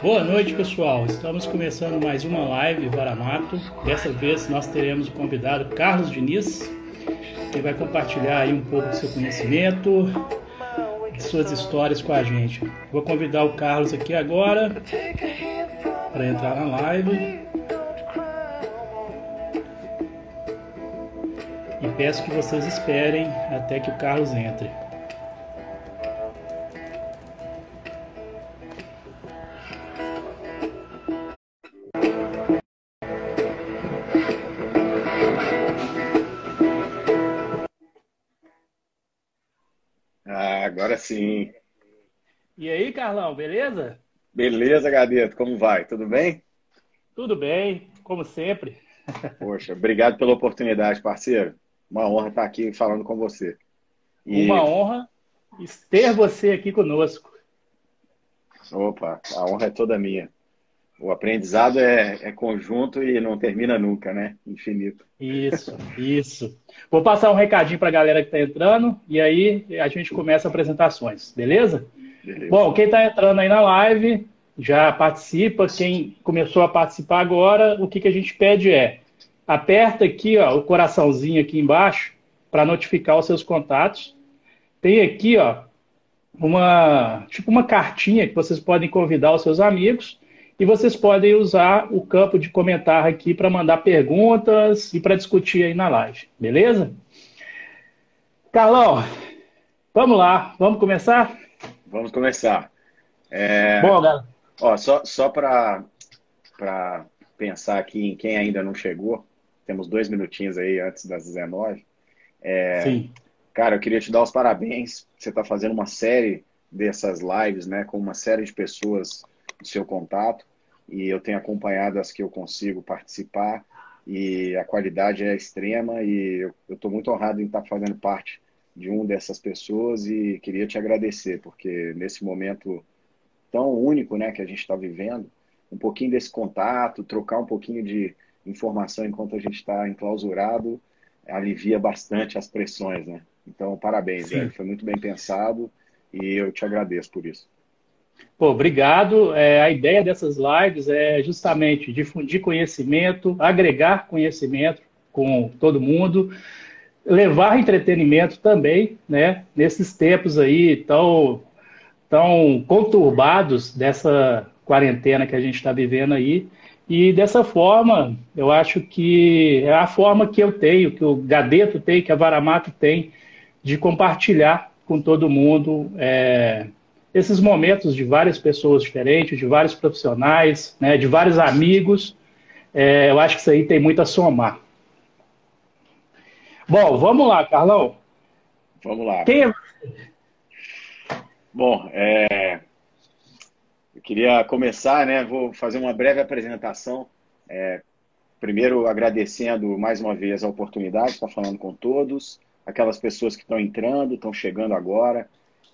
Boa noite, pessoal. Estamos começando mais uma live Varamato. Dessa vez nós teremos o convidado Carlos Diniz, que vai compartilhar aí um pouco do seu conhecimento, de suas histórias com a gente. Vou convidar o Carlos aqui agora para entrar na live. E peço que vocês esperem até que o Carlos entre. Carlão, beleza? Beleza, Gadeto, como vai? Tudo bem? Tudo bem, como sempre. Poxa, obrigado pela oportunidade, parceiro. Uma honra estar aqui falando com você. E... Uma honra ter você aqui conosco. Opa, a honra é toda minha. O aprendizado é, é, conjunto e não termina nunca, né? Infinito. Isso, isso. Vou passar um recadinho para a galera que está entrando e aí a gente começa apresentações, beleza? Beleza. Bom, quem está entrando aí na live já participa. Quem começou a participar agora, o que, que a gente pede é aperta aqui ó, o coraçãozinho aqui embaixo para notificar os seus contatos. Tem aqui ó, uma tipo uma cartinha que vocês podem convidar os seus amigos e vocês podem usar o campo de comentário aqui para mandar perguntas e para discutir aí na live, beleza? Carlão, vamos lá, vamos começar? Vamos começar. É... Bom, galera. Ó, só só para pensar aqui em quem ainda não chegou, temos dois minutinhos aí antes das 19. É... Sim. Cara, eu queria te dar os parabéns. Você está fazendo uma série dessas lives, né, com uma série de pessoas do seu contato e eu tenho acompanhado as que eu consigo participar e a qualidade é extrema e eu estou muito honrado em estar fazendo parte de um dessas pessoas e queria te agradecer porque nesse momento tão único né que a gente está vivendo um pouquinho desse contato trocar um pouquinho de informação enquanto a gente está enclausurado alivia bastante as pressões né então parabéns velho. foi muito bem pensado e eu te agradeço por isso Pô, obrigado. É, a ideia dessas lives é justamente difundir conhecimento, agregar conhecimento com todo mundo, levar entretenimento também, né? Nesses tempos aí tão, tão conturbados dessa quarentena que a gente está vivendo aí. E dessa forma, eu acho que é a forma que eu tenho, que o Gadeto tem, que a Varamato tem, de compartilhar com todo mundo é, esses momentos de várias pessoas diferentes, de vários profissionais, né, de vários amigos. É, eu acho que isso aí tem muito a somar. Bom, vamos lá, Carlão. Vamos lá. Quem é Bom, é... eu queria começar, né? Vou fazer uma breve apresentação. É... Primeiro, agradecendo mais uma vez a oportunidade de estar falando com todos, aquelas pessoas que estão entrando, estão chegando agora.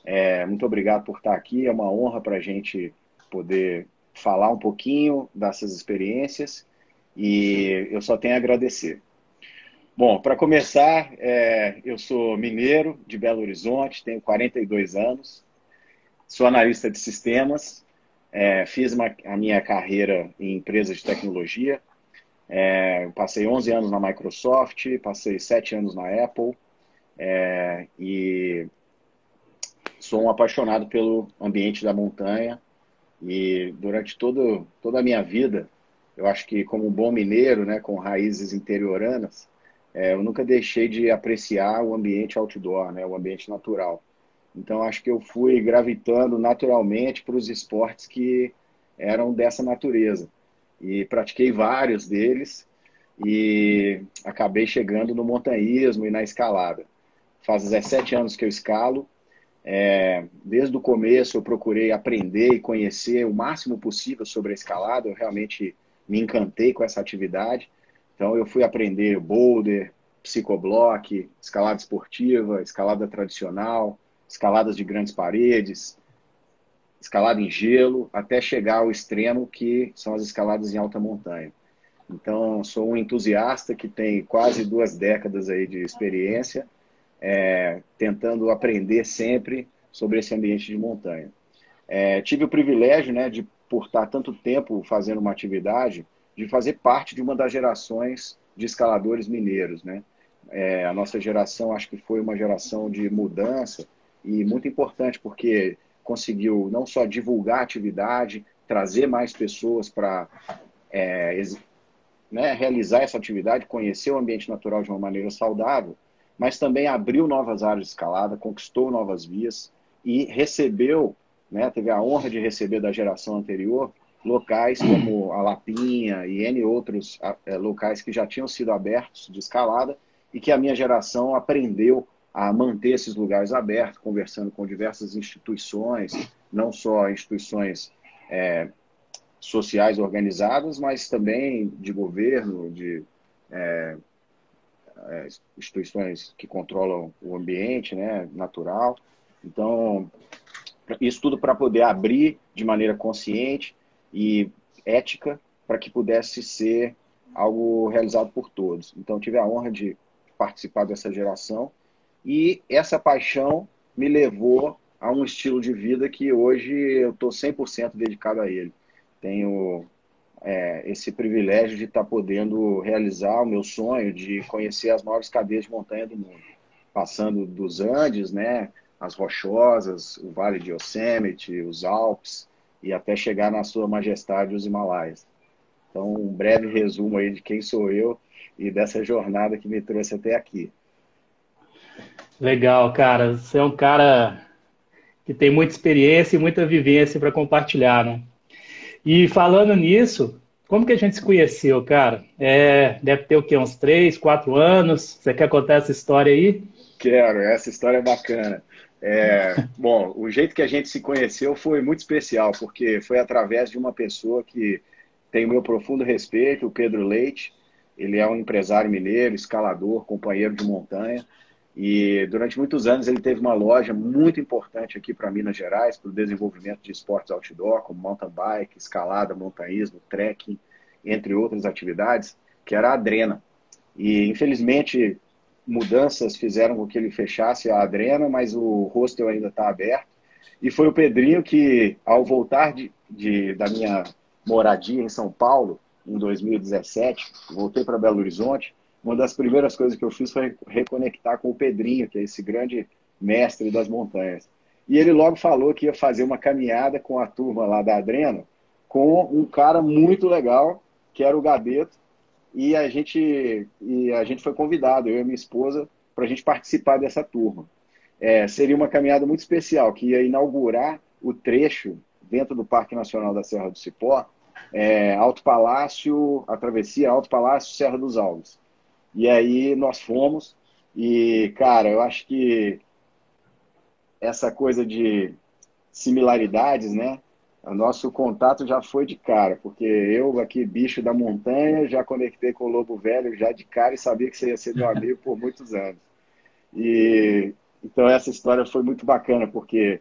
É, muito obrigado por estar aqui. É uma honra para a gente poder falar um pouquinho dessas experiências e eu só tenho a agradecer. Bom, para começar, é, eu sou mineiro de Belo Horizonte, tenho 42 anos, sou analista de sistemas, é, fiz uma, a minha carreira em empresas de tecnologia, é, passei 11 anos na Microsoft, passei 7 anos na Apple é, e sou um apaixonado pelo ambiente da montanha e durante todo, toda a minha vida, eu acho que como um bom mineiro, né, com raízes interioranas, é, eu nunca deixei de apreciar o ambiente outdoor, né, o ambiente natural. Então acho que eu fui gravitando naturalmente para os esportes que eram dessa natureza e pratiquei vários deles e acabei chegando no montanhismo e na escalada. Faz 17 anos que eu escalo é, desde o começo eu procurei aprender e conhecer o máximo possível sobre a escalada. Eu realmente me encantei com essa atividade. Então eu fui aprender boulder, psicoblock, escalada esportiva, escalada tradicional, escaladas de grandes paredes, escalada em gelo, até chegar ao extremo que são as escaladas em alta montanha. Então sou um entusiasta que tem quase duas décadas aí de experiência é, tentando aprender sempre sobre esse ambiente de montanha. É, tive o privilégio né, de por estar tanto tempo fazendo uma atividade, de fazer parte de uma das gerações de escaladores mineiros, né? É, a nossa geração acho que foi uma geração de mudança e muito importante porque conseguiu não só divulgar a atividade, trazer mais pessoas para é, né, realizar essa atividade, conhecer o ambiente natural de uma maneira saudável, mas também abriu novas áreas de escalada, conquistou novas vias e recebeu, né, teve a honra de receber da geração anterior locais como a Lapinha e N outros é, locais que já tinham sido abertos de escalada e que a minha geração aprendeu a manter esses lugares abertos, conversando com diversas instituições, não só instituições é, sociais organizadas, mas também de governo, de é, é, instituições que controlam o ambiente né, natural. Então, isso tudo para poder abrir de maneira consciente e ética para que pudesse ser algo realizado por todos. Então, tive a honra de participar dessa geração e essa paixão me levou a um estilo de vida que hoje eu estou 100% dedicado a ele. Tenho é, esse privilégio de estar tá podendo realizar o meu sonho de conhecer as maiores cadeias de montanha do mundo, passando dos Andes, né, as Rochosas, o Vale de Yosemite, os Alpes, e até chegar na sua majestade os Himalaias. Então, um breve resumo aí de quem sou eu e dessa jornada que me trouxe até aqui. Legal, cara. Você é um cara que tem muita experiência e muita vivência para compartilhar, né? E falando nisso, como que a gente se conheceu, cara? É, deve ter o quê? Uns três, quatro anos? Você quer contar essa história aí? Quero, essa história é bacana. É, bom, o jeito que a gente se conheceu foi muito especial, porque foi através de uma pessoa que tem o meu profundo respeito, o Pedro Leite. Ele é um empresário mineiro, escalador, companheiro de montanha. E durante muitos anos ele teve uma loja muito importante aqui para Minas Gerais, para o desenvolvimento de esportes outdoor, como mountain bike, escalada, montanhismo, trekking, entre outras atividades, que era a Adrena. E infelizmente mudanças fizeram com que ele fechasse a Adrena, mas o hostel ainda está aberto. E foi o Pedrinho que, ao voltar de, de, da minha moradia em São Paulo, em 2017, voltei para Belo Horizonte. Uma das primeiras coisas que eu fiz foi reconectar com o Pedrinho, que é esse grande mestre das montanhas. E ele logo falou que ia fazer uma caminhada com a turma lá da Adrena, com um cara muito legal, que era o Gabeto, e a gente, e a gente foi convidado, eu e minha esposa, para a gente participar dessa turma. É, seria uma caminhada muito especial, que ia inaugurar o trecho dentro do Parque Nacional da Serra do Cipó, é, Alto Palácio, a travessia Alto Palácio, Serra dos Alves. E aí nós fomos, e cara, eu acho que essa coisa de similaridades, né? O nosso contato já foi de cara, porque eu aqui, bicho da montanha, já conectei com o Lobo Velho já de cara e sabia que você ia ser meu amigo por muitos anos. E então essa história foi muito bacana, porque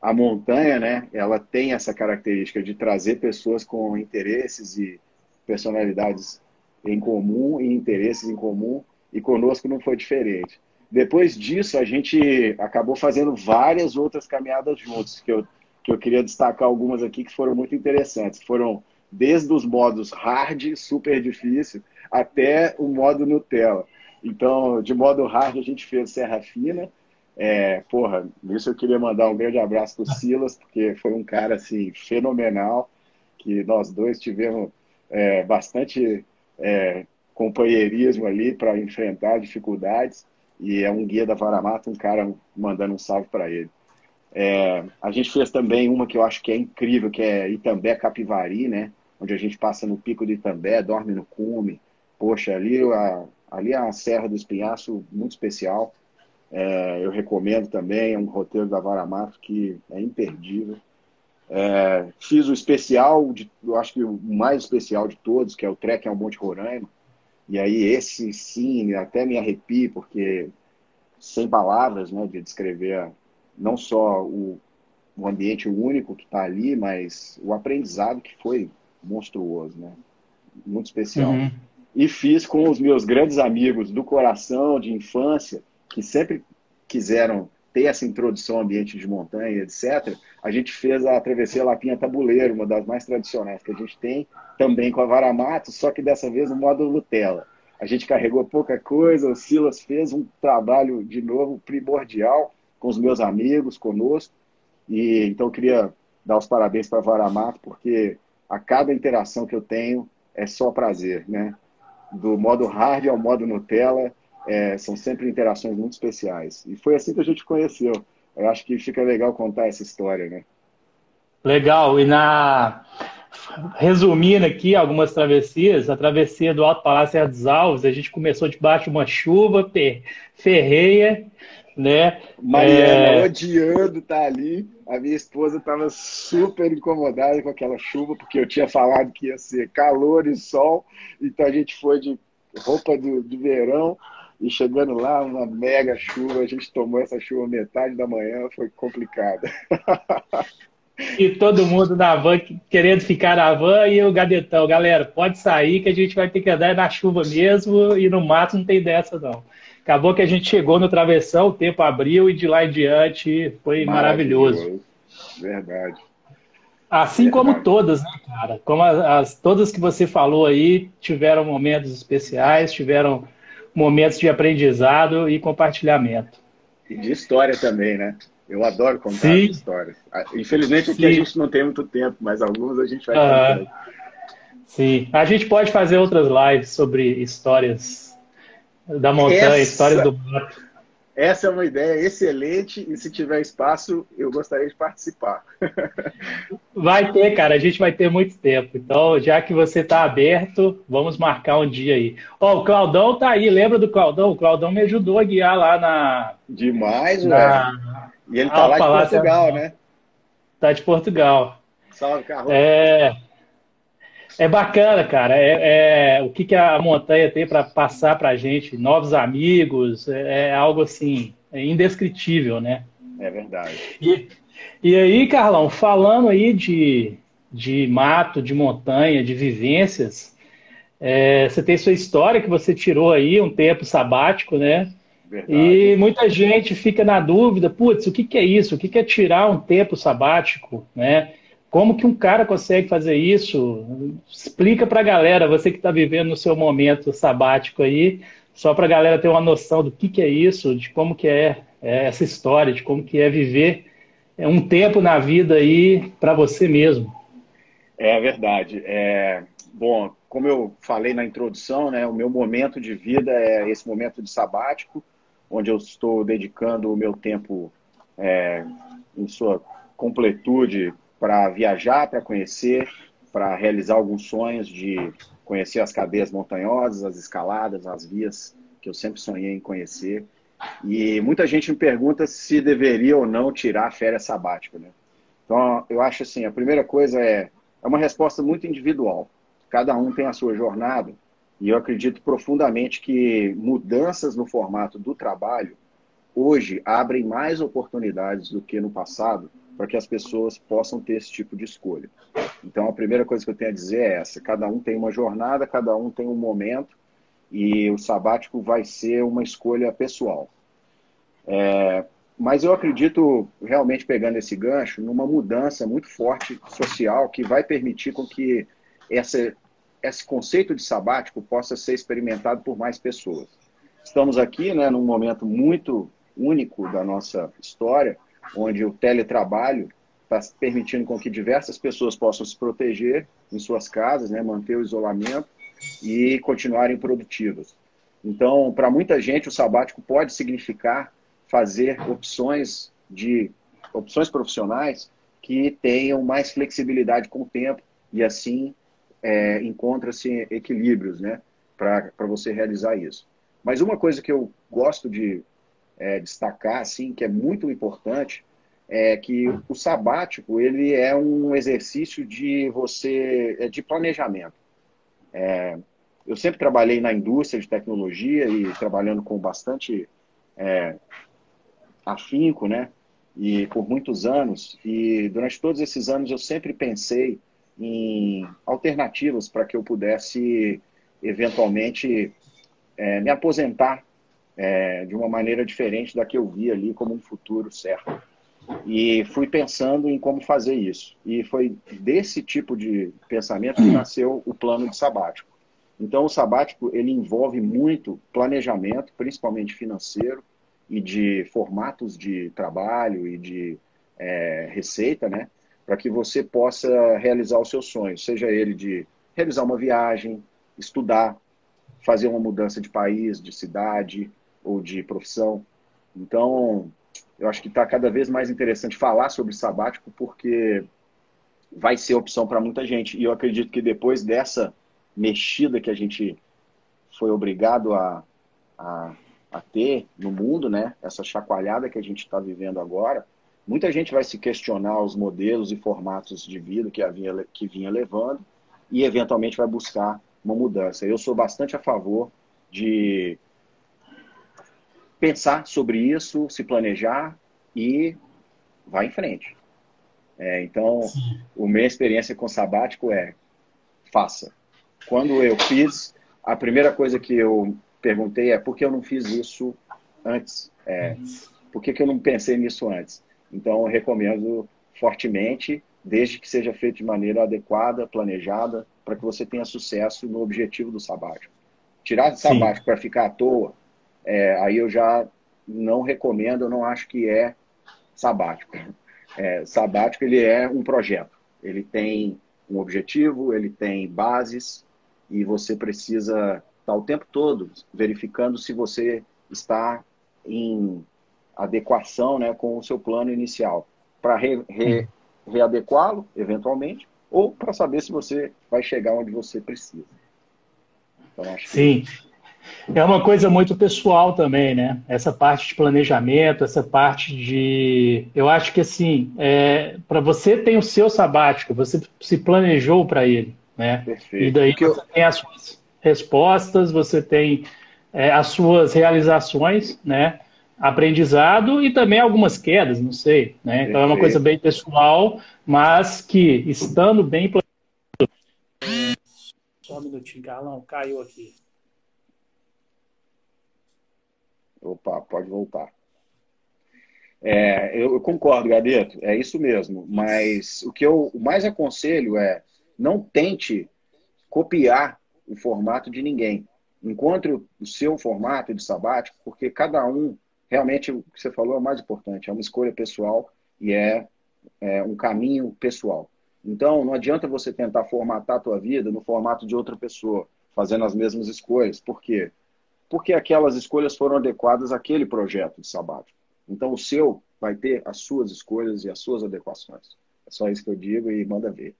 a montanha, né, ela tem essa característica de trazer pessoas com interesses e personalidades em comum e interesses em comum, e conosco não foi diferente. Depois disso, a gente acabou fazendo várias outras caminhadas juntos, que eu que eu queria destacar algumas aqui que foram muito interessantes. Foram desde os modos hard, super difícil, até o modo Nutella. Então, de modo hard, a gente fez Serra Fina. É, porra, nisso eu queria mandar um grande abraço para o Silas, porque foi um cara assim, fenomenal, que nós dois tivemos é, bastante é, companheirismo ali para enfrentar dificuldades. E é um guia da Varamata, um cara mandando um salve para ele. É, a gente fez também uma que eu acho que é incrível, que é Itambé Capivari, né? Onde a gente passa no pico de Itambé, dorme no cume. Poxa, ali a, ali a Serra do Espinhaço, muito especial. É, eu recomendo também, é um roteiro da Varamato que é imperdível. É, fiz o especial, de, eu acho que o mais especial de todos, que é o Trek ao Monte Roraima. E aí esse sim, até me arrepio, porque sem palavras né, de descrever não só o, o ambiente único que está ali, mas o aprendizado que foi monstruoso, né? Muito especial. Uhum. E fiz com os meus grandes amigos do coração, de infância, que sempre quiseram ter essa introdução ao ambiente de montanha, etc., a gente fez a travessia Lapinha Tabuleiro, uma das mais tradicionais que a gente tem, também com a Varamato, só que dessa vez no modo Nutella. A gente carregou pouca coisa, o Silas fez um trabalho, de novo, primordial com os meus amigos, conosco, e então eu queria dar os parabéns para a Varamato, porque a cada interação que eu tenho é só prazer, né? Do modo hard ao modo Nutella, é, são sempre interações muito especiais. E foi assim que a gente conheceu. Eu acho que fica legal contar essa história, né? Legal. E na resumindo aqui algumas travessias, a travessia do Alto Palácio dos Alves, a gente começou debaixo de uma chuva ferreia, né? Mariana é... odiando estar tá ali. A minha esposa estava super incomodada com aquela chuva, porque eu tinha falado que ia ser calor e sol, então a gente foi de roupa do, de verão e chegando lá, uma mega chuva, a gente tomou essa chuva metade da manhã, foi complicado. E todo mundo na van querendo ficar na van e o gadetão, galera, pode sair que a gente vai ter que andar na chuva mesmo e no mato não tem dessa não. Acabou que a gente chegou no travessão, o tempo abriu e de lá em diante foi maravilhoso. maravilhoso. Verdade. Assim Verdade. como todas, né, cara? Como as, as, todas que você falou aí tiveram momentos especiais, tiveram momentos de aprendizado e compartilhamento. E de história também, né? Eu adoro contar Sim. histórias. Ah, infelizmente aqui Sim. a gente não tem muito tempo, mas algumas a gente vai uhum. Sim, a gente pode fazer outras lives sobre histórias da montanha, Essa... histórias do mato. Essa é uma ideia excelente e se tiver espaço, eu gostaria de participar. Vai ter, cara, a gente vai ter muito tempo. Então, já que você está aberto, vamos marcar um dia aí. Ó, oh, o Claudão tá aí, lembra do Claudão? O Claudão me ajudou a guiar lá na. Demais, na... velho. E ele tá lá de Portugal, né? Tá de Portugal. Salve, Carlos. É. É bacana, cara. É, é, o que, que a montanha tem para passar para a gente, novos amigos, é, é, algo assim é indescritível, né? É verdade. E, e aí, Carlão, falando aí de, de mato, de montanha, de vivências, é, você tem sua história que você tirou aí um tempo sabático, né? Verdade. E muita gente fica na dúvida, putz, o que, que é isso? O que, que é tirar um tempo sabático, né? Como que um cara consegue fazer isso? Explica para a galera, você que está vivendo no seu momento sabático aí, só para a galera ter uma noção do que, que é isso, de como que é, é essa história, de como que é viver um tempo na vida aí para você mesmo. É verdade. É, bom, como eu falei na introdução, né, o meu momento de vida é esse momento de sabático, onde eu estou dedicando o meu tempo é, em sua completude para viajar, para conhecer, para realizar alguns sonhos de conhecer as cadeias montanhosas, as escaladas, as vias que eu sempre sonhei em conhecer. E muita gente me pergunta se deveria ou não tirar férias sabática, né? Então, eu acho assim, a primeira coisa é, é uma resposta muito individual. Cada um tem a sua jornada e eu acredito profundamente que mudanças no formato do trabalho hoje abrem mais oportunidades do que no passado para que as pessoas possam ter esse tipo de escolha. Então, a primeira coisa que eu tenho a dizer é essa: cada um tem uma jornada, cada um tem um momento, e o sabático vai ser uma escolha pessoal. É, mas eu acredito, realmente pegando esse gancho, numa mudança muito forte social que vai permitir com que essa, esse conceito de sabático possa ser experimentado por mais pessoas. Estamos aqui né, num momento muito único da nossa história, onde o teletrabalho está permitindo com que diversas pessoas possam se proteger em suas casas, né, manter o isolamento e continuarem produtivas. Então, para muita gente, o sabático pode significar fazer opções de opções profissionais que tenham mais flexibilidade com o tempo e assim é, encontra-se equilíbrios, né, para você realizar isso. Mas uma coisa que eu gosto de é, destacar, assim, que é muito importante, é que o sabático ele é um exercício de você é de planejamento. É, eu sempre trabalhei na indústria de tecnologia e trabalhando com bastante é, afinco, né? E por muitos anos. E durante todos esses anos eu sempre pensei em alternativas para que eu pudesse eventualmente é, me aposentar é, de uma maneira diferente da que eu vi ali como um futuro certo. E fui pensando em como fazer isso. E foi desse tipo de pensamento que nasceu o plano de sabático. Então, o sabático ele envolve muito planejamento, principalmente financeiro, e de formatos de trabalho e de é, receita, né? Para que você possa realizar os seus sonhos, seja ele de realizar uma viagem, estudar, fazer uma mudança de país, de cidade ou de profissão. Então, eu acho que está cada vez mais interessante falar sobre sabático, porque vai ser opção para muita gente. E eu acredito que depois dessa mexida que a gente foi obrigado a, a, a ter no mundo, né? essa chacoalhada que a gente está vivendo agora, muita gente vai se questionar os modelos e formatos de vida que, havia, que vinha levando e, eventualmente, vai buscar uma mudança. Eu sou bastante a favor de pensar sobre isso, se planejar e vai em frente. É, então, Sim. a minha experiência com sabático é faça. Quando eu fiz, a primeira coisa que eu perguntei é por que eu não fiz isso antes? É, por que, que eu não pensei nisso antes? Então, eu recomendo fortemente, desde que seja feito de maneira adequada, planejada, para que você tenha sucesso no objetivo do sabático. Tirar de sabático para ficar à toa é, aí eu já não recomendo, eu não acho que é sabático. É, sabático ele é um projeto, ele tem um objetivo, ele tem bases e você precisa estar o tempo todo verificando se você está em adequação né, com o seu plano inicial para re, re, readequá-lo eventualmente ou para saber se você vai chegar onde você precisa. Então, Sim. Que... É uma coisa muito pessoal também, né? Essa parte de planejamento, essa parte de. Eu acho que assim, é... para você tem o seu sabático, você se planejou para ele, né? Perfeito. E daí você tem as suas respostas, você tem é, as suas realizações, né? Aprendizado e também algumas quedas, não sei, né? Então é uma coisa bem pessoal, mas que estando bem planejado. Só um minutinho, Carlão, caiu aqui. Opa, pode voltar. É, eu, eu, concordo, Gadeto, é isso mesmo. Mas o que eu mais aconselho é não tente copiar o formato de ninguém. Encontre o seu formato de sabático, porque cada um, realmente, o que você falou é o mais importante, é uma escolha pessoal e é, é um caminho pessoal. Então, não adianta você tentar formatar a tua vida no formato de outra pessoa, fazendo as mesmas escolhas. Por quê? Porque aquelas escolhas foram adequadas àquele projeto de sabático. Então, o seu vai ter as suas escolhas e as suas adequações. É só isso que eu digo e manda ver.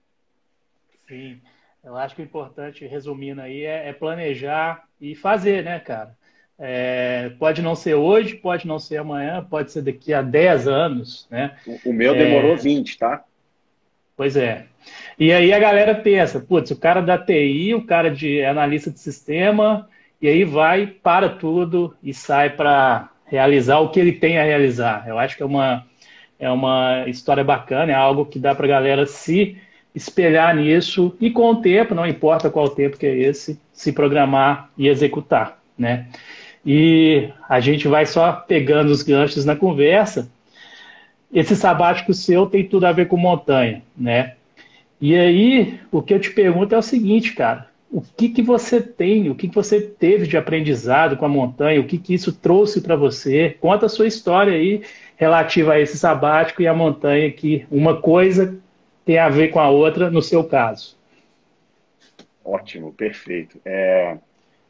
Sim, eu acho que o importante, resumindo aí, é, é planejar e fazer, né, cara? É, pode não ser hoje, pode não ser amanhã, pode ser daqui a 10 anos, né? O, o meu demorou é... 20, tá? Pois é. E aí a galera pensa, putz, o cara da TI, o cara de analista de sistema, e aí vai, para tudo e sai para realizar o que ele tem a realizar. Eu acho que é uma, é uma história bacana, é algo que dá para a galera se espelhar nisso e com o tempo, não importa qual tempo que é esse, se programar e executar, né? E a gente vai só pegando os ganchos na conversa. Esse sabático seu tem tudo a ver com montanha, né? E aí, o que eu te pergunto é o seguinte, cara o que, que você tem, o que, que você teve de aprendizado com a montanha, o que, que isso trouxe para você. Conta a sua história aí relativa a esse sabático e a montanha, que uma coisa tem a ver com a outra no seu caso. Ótimo, perfeito. É,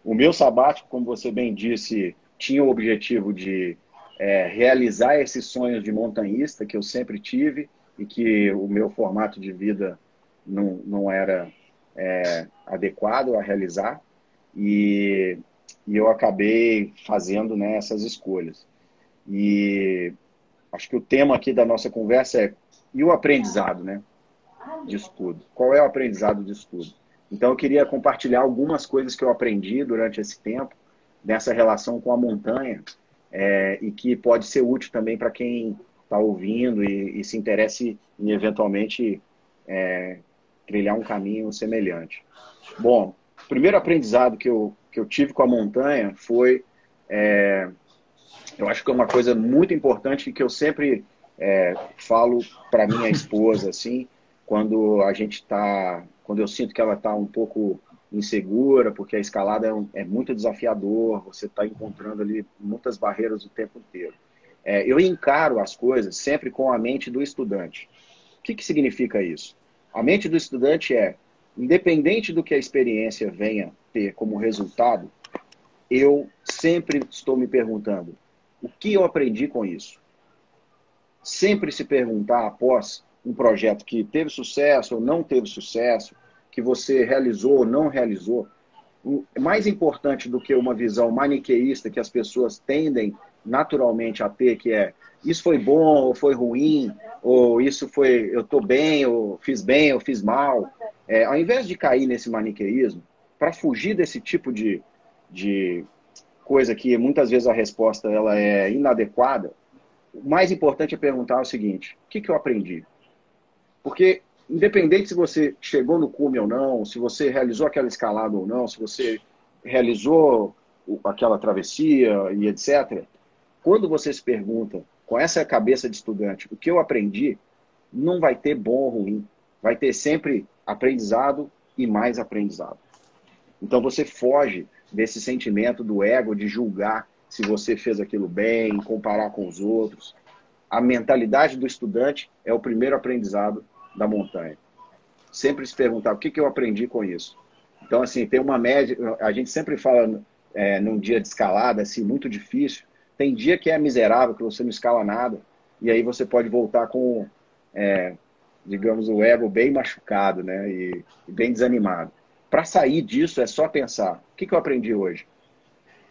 o meu sabático, como você bem disse, tinha o objetivo de é, realizar esses sonhos de montanhista que eu sempre tive e que o meu formato de vida não, não era é, adequado a realizar e, e eu acabei fazendo né, essas escolhas. E acho que o tema aqui da nossa conversa é e o aprendizado né, de estudo? Qual é o aprendizado de estudo? Então eu queria compartilhar algumas coisas que eu aprendi durante esse tempo nessa relação com a montanha é, e que pode ser útil também para quem está ouvindo e, e, se interesse em eventualmente é, trilhar um caminho semelhante. Bom, o primeiro aprendizado que eu, que eu tive com a montanha foi é, eu acho que é uma coisa muito importante que eu sempre é, falo para minha esposa, assim, quando a gente está, quando eu sinto que ela está um pouco insegura, porque a escalada é, um, é muito desafiador, você está encontrando ali muitas barreiras o tempo inteiro. É, eu encaro as coisas sempre com a mente do estudante. O que, que significa isso? A mente do estudante é, independente do que a experiência venha ter como resultado, eu sempre estou me perguntando: o que eu aprendi com isso? Sempre se perguntar após um projeto que teve sucesso ou não teve sucesso, que você realizou ou não realizou, mais importante do que uma visão maniqueísta que as pessoas tendem naturalmente a ter, que é isso foi bom ou foi ruim, ou isso foi eu estou bem, ou fiz bem, ou fiz mal. É, ao invés de cair nesse maniqueísmo, para fugir desse tipo de, de coisa que muitas vezes a resposta ela é inadequada, o mais importante é perguntar o seguinte: o que, que eu aprendi? Porque independente se você chegou no cume ou não, se você realizou aquela escalada ou não, se você realizou aquela travessia e etc. Quando você se pergunta com essa cabeça de estudante o que eu aprendi, não vai ter bom ou ruim. Vai ter sempre aprendizado e mais aprendizado. Então você foge desse sentimento do ego de julgar se você fez aquilo bem, comparar com os outros. A mentalidade do estudante é o primeiro aprendizado da montanha. Sempre se perguntar o que, que eu aprendi com isso. Então, assim, tem uma média. A gente sempre fala é, num dia de escalada, assim, muito difícil. Tem dia que é miserável, que você não escala nada. E aí você pode voltar com, é, digamos, o ego bem machucado, né? E, e bem desanimado. Para sair disso é só pensar: o que, que eu aprendi hoje?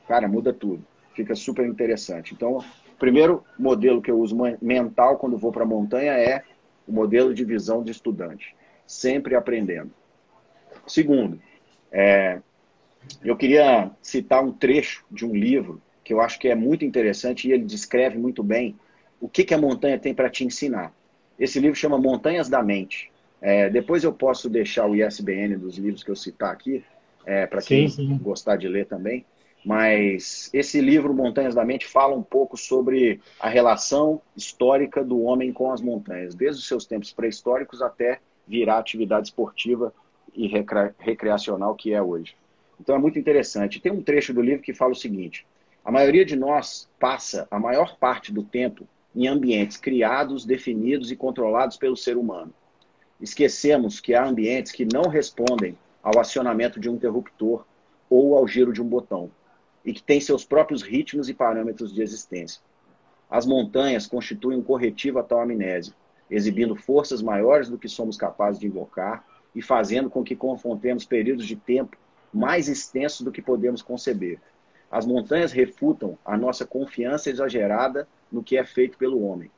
Cara, muda tudo. Fica super interessante. Então, o primeiro modelo que eu uso mental quando vou para a montanha é o modelo de visão de estudante, sempre aprendendo. Segundo, é, eu queria citar um trecho de um livro que eu acho que é muito interessante e ele descreve muito bem o que, que a montanha tem para te ensinar. Esse livro chama Montanhas da Mente. É, depois eu posso deixar o ISBN dos livros que eu citar aqui, é, para quem sim, sim. gostar de ler também. Mas esse livro, Montanhas da Mente, fala um pouco sobre a relação histórica do homem com as montanhas, desde os seus tempos pré-históricos até virar atividade esportiva e recreacional que é hoje. Então é muito interessante. Tem um trecho do livro que fala o seguinte: a maioria de nós passa a maior parte do tempo em ambientes criados, definidos e controlados pelo ser humano. Esquecemos que há ambientes que não respondem ao acionamento de um interruptor ou ao giro de um botão e que têm seus próprios ritmos e parâmetros de existência. As montanhas constituem um corretivo à tal amnésia, exibindo forças maiores do que somos capazes de invocar e fazendo com que confrontemos períodos de tempo mais extensos do que podemos conceber. As montanhas refutam a nossa confiança exagerada no que é feito pelo homem.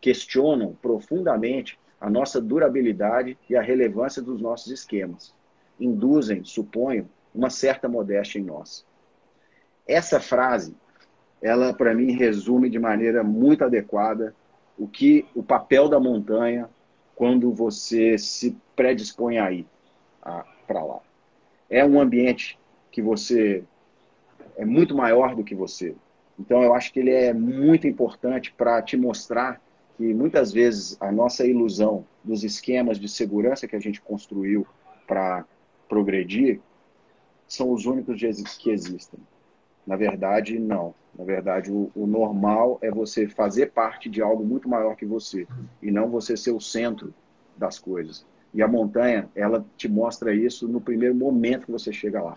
Questionam profundamente a nossa durabilidade e a relevância dos nossos esquemas. Induzem, suponho, uma certa modéstia em nós. Essa frase, ela para mim resume de maneira muito adequada o que o papel da montanha quando você se predispõe a ir para lá. É um ambiente que você é muito maior do que você. Então eu acho que ele é muito importante para te mostrar que muitas vezes a nossa ilusão dos esquemas de segurança que a gente construiu para progredir são os únicos que existem. Na verdade, não. Na verdade, o, o, normal é você fazer parte de algo muito maior que você e não você ser o centro das coisas. E a montanha, ela te mostra isso no primeiro momento que você chega lá.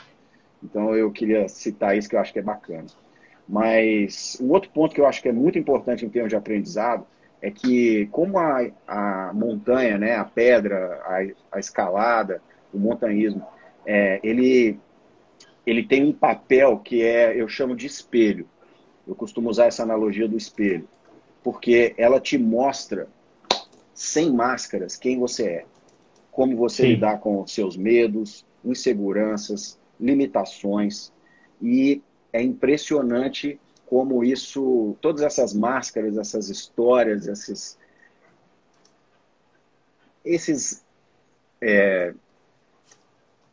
Então, eu queria citar isso que eu acho que é bacana. Mas um outro ponto que eu acho que é muito importante em termos de aprendizado é que, como a, a montanha, né, a pedra, a, a escalada, o montanhismo, é, ele ele tem um papel que é, eu chamo de espelho. Eu costumo usar essa analogia do espelho, porque ela te mostra, sem máscaras, quem você é. Como você Sim. lidar com seus medos, inseguranças, limitações. E é impressionante como isso, todas essas máscaras, essas histórias, esses, esses é,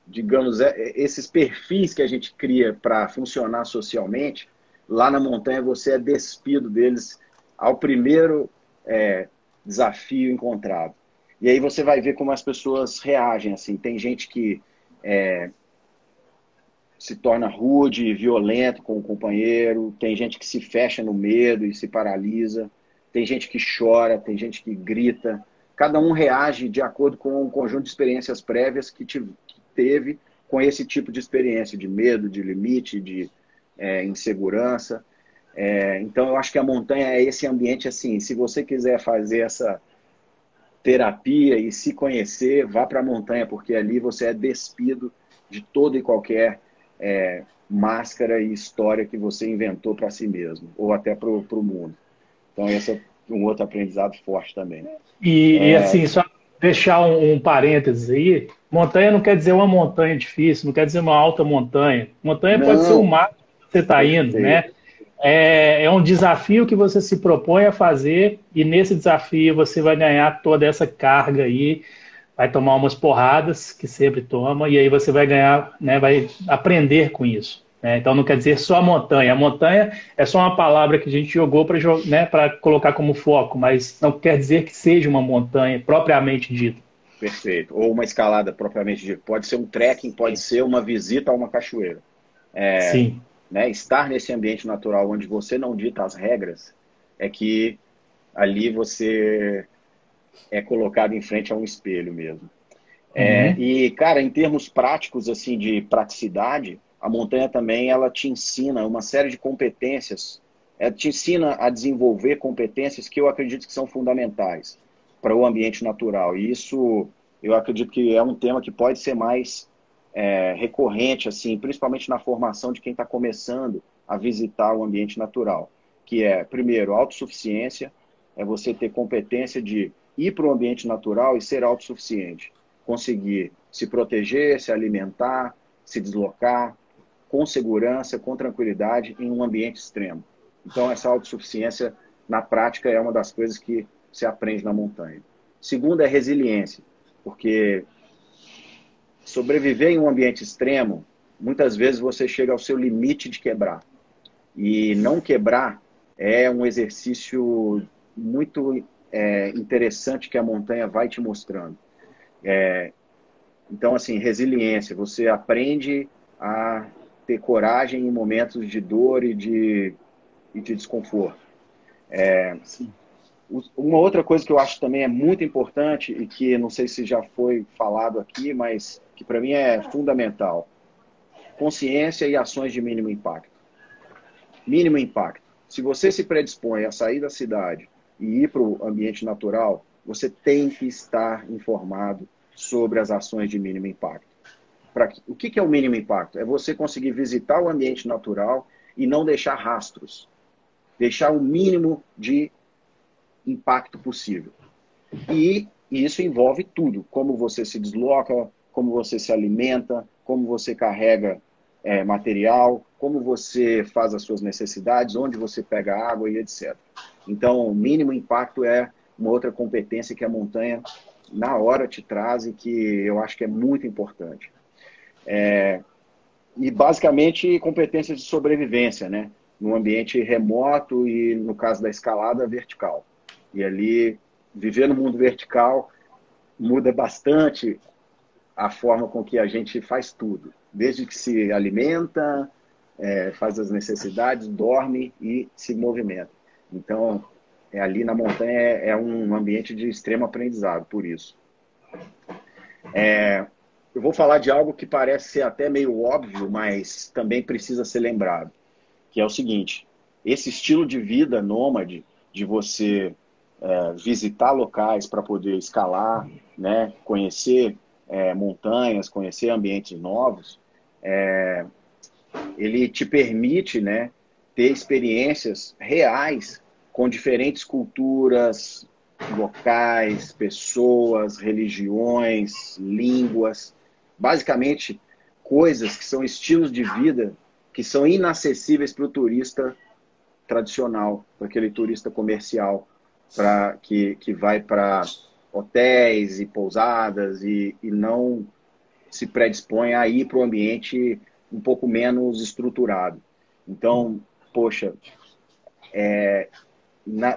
digamos, é, esses perfis que a gente cria para funcionar socialmente, lá na montanha você é despido deles ao primeiro é, desafio encontrado. E aí você vai ver como as pessoas reagem. Assim, tem gente que é, se torna rude violento com o companheiro, tem gente que se fecha no medo e se paralisa, tem gente que chora, tem gente que grita. Cada um reage de acordo com um conjunto de experiências prévias que, te, que teve com esse tipo de experiência, de medo, de limite, de é, insegurança. É, então, eu acho que a montanha é esse ambiente assim. Se você quiser fazer essa terapia e se conhecer, vá para a montanha, porque ali você é despido de todo e qualquer é, máscara e história que você inventou para si mesmo, ou até para o mundo. Então, esse é um outro aprendizado forte também. E, é... e assim, só deixar um, um parênteses aí, montanha não quer dizer uma montanha difícil, não quer dizer uma alta montanha. Montanha não. pode ser um mato que você está indo, né? É, é, um desafio que você se propõe a fazer e nesse desafio você vai ganhar toda essa carga aí vai tomar umas porradas, que sempre toma, e aí você vai ganhar, né, vai aprender com isso. Né? Então não quer dizer só a montanha. A montanha é só uma palavra que a gente jogou para né, colocar como foco, mas não quer dizer que seja uma montanha propriamente dita. Perfeito. Ou uma escalada propriamente dita. Pode ser um trekking, pode ser uma visita a uma cachoeira. É, Sim. Né, estar nesse ambiente natural onde você não dita as regras é que ali você é colocado em frente a um espelho mesmo. É, uhum. E, cara, em termos práticos, assim, de praticidade, a montanha também, ela te ensina uma série de competências, ela te ensina a desenvolver competências que eu acredito que são fundamentais para o ambiente natural. E isso, eu acredito que é um tema que pode ser mais é, recorrente, assim, principalmente na formação de quem está começando a visitar o ambiente natural, que é, primeiro, autossuficiência, é você ter competência de ir para o ambiente natural e ser autossuficiente. Conseguir se proteger, se alimentar, se deslocar com segurança, com tranquilidade, em um ambiente extremo. Então, essa autossuficiência, na prática, é uma das coisas que se aprende na montanha. Segundo é resiliência, porque sobreviver em um ambiente extremo, muitas vezes você chega ao seu limite de quebrar. E não quebrar é um exercício muito é, interessante que a montanha vai te mostrando. É, então, assim, resiliência. Você aprende a ter coragem em momentos de dor e de, e de desconforto. É, uma outra coisa que eu acho também é muito importante e que não sei se já foi falado aqui, mas que para mim é fundamental: consciência e ações de mínimo impacto. Mínimo impacto. Se você se predispõe a sair da cidade e ir para o ambiente natural, você tem que estar informado sobre as ações de mínimo impacto. Pra, o que, que é o mínimo impacto? É você conseguir visitar o ambiente natural e não deixar rastros. Deixar o mínimo de impacto possível. E, e isso envolve tudo: como você se desloca, como você se alimenta, como você carrega é, material, como você faz as suas necessidades, onde você pega água e etc. Então, o mínimo impacto é uma outra competência que a montanha, na hora, te traz e que eu acho que é muito importante. É, e, basicamente, competências de sobrevivência, né? No ambiente remoto e, no caso da escalada, vertical. E ali, viver no mundo vertical muda bastante a forma com que a gente faz tudo. Desde que se alimenta, é, faz as necessidades, dorme e se movimenta. Então, é, ali na montanha é, é, um ambiente de extremo aprendizado, por isso. É, eu vou falar de algo que parece ser até meio óbvio, mas também precisa ser lembrado, que é o seguinte: esse estilo de vida nômade, de você é, visitar locais para poder escalar, né, conhecer é, montanhas, conhecer ambientes novos, é, ele te permite, né, ter experiências reais com diferentes culturas, locais, pessoas, religiões, línguas, basicamente coisas que são estilos de vida que são inacessíveis para o turista tradicional, para aquele turista comercial, para que, que vai para hotéis e pousadas e, e não se predispõe a ir para o ambiente um pouco menos estruturado. Então, poxa, é,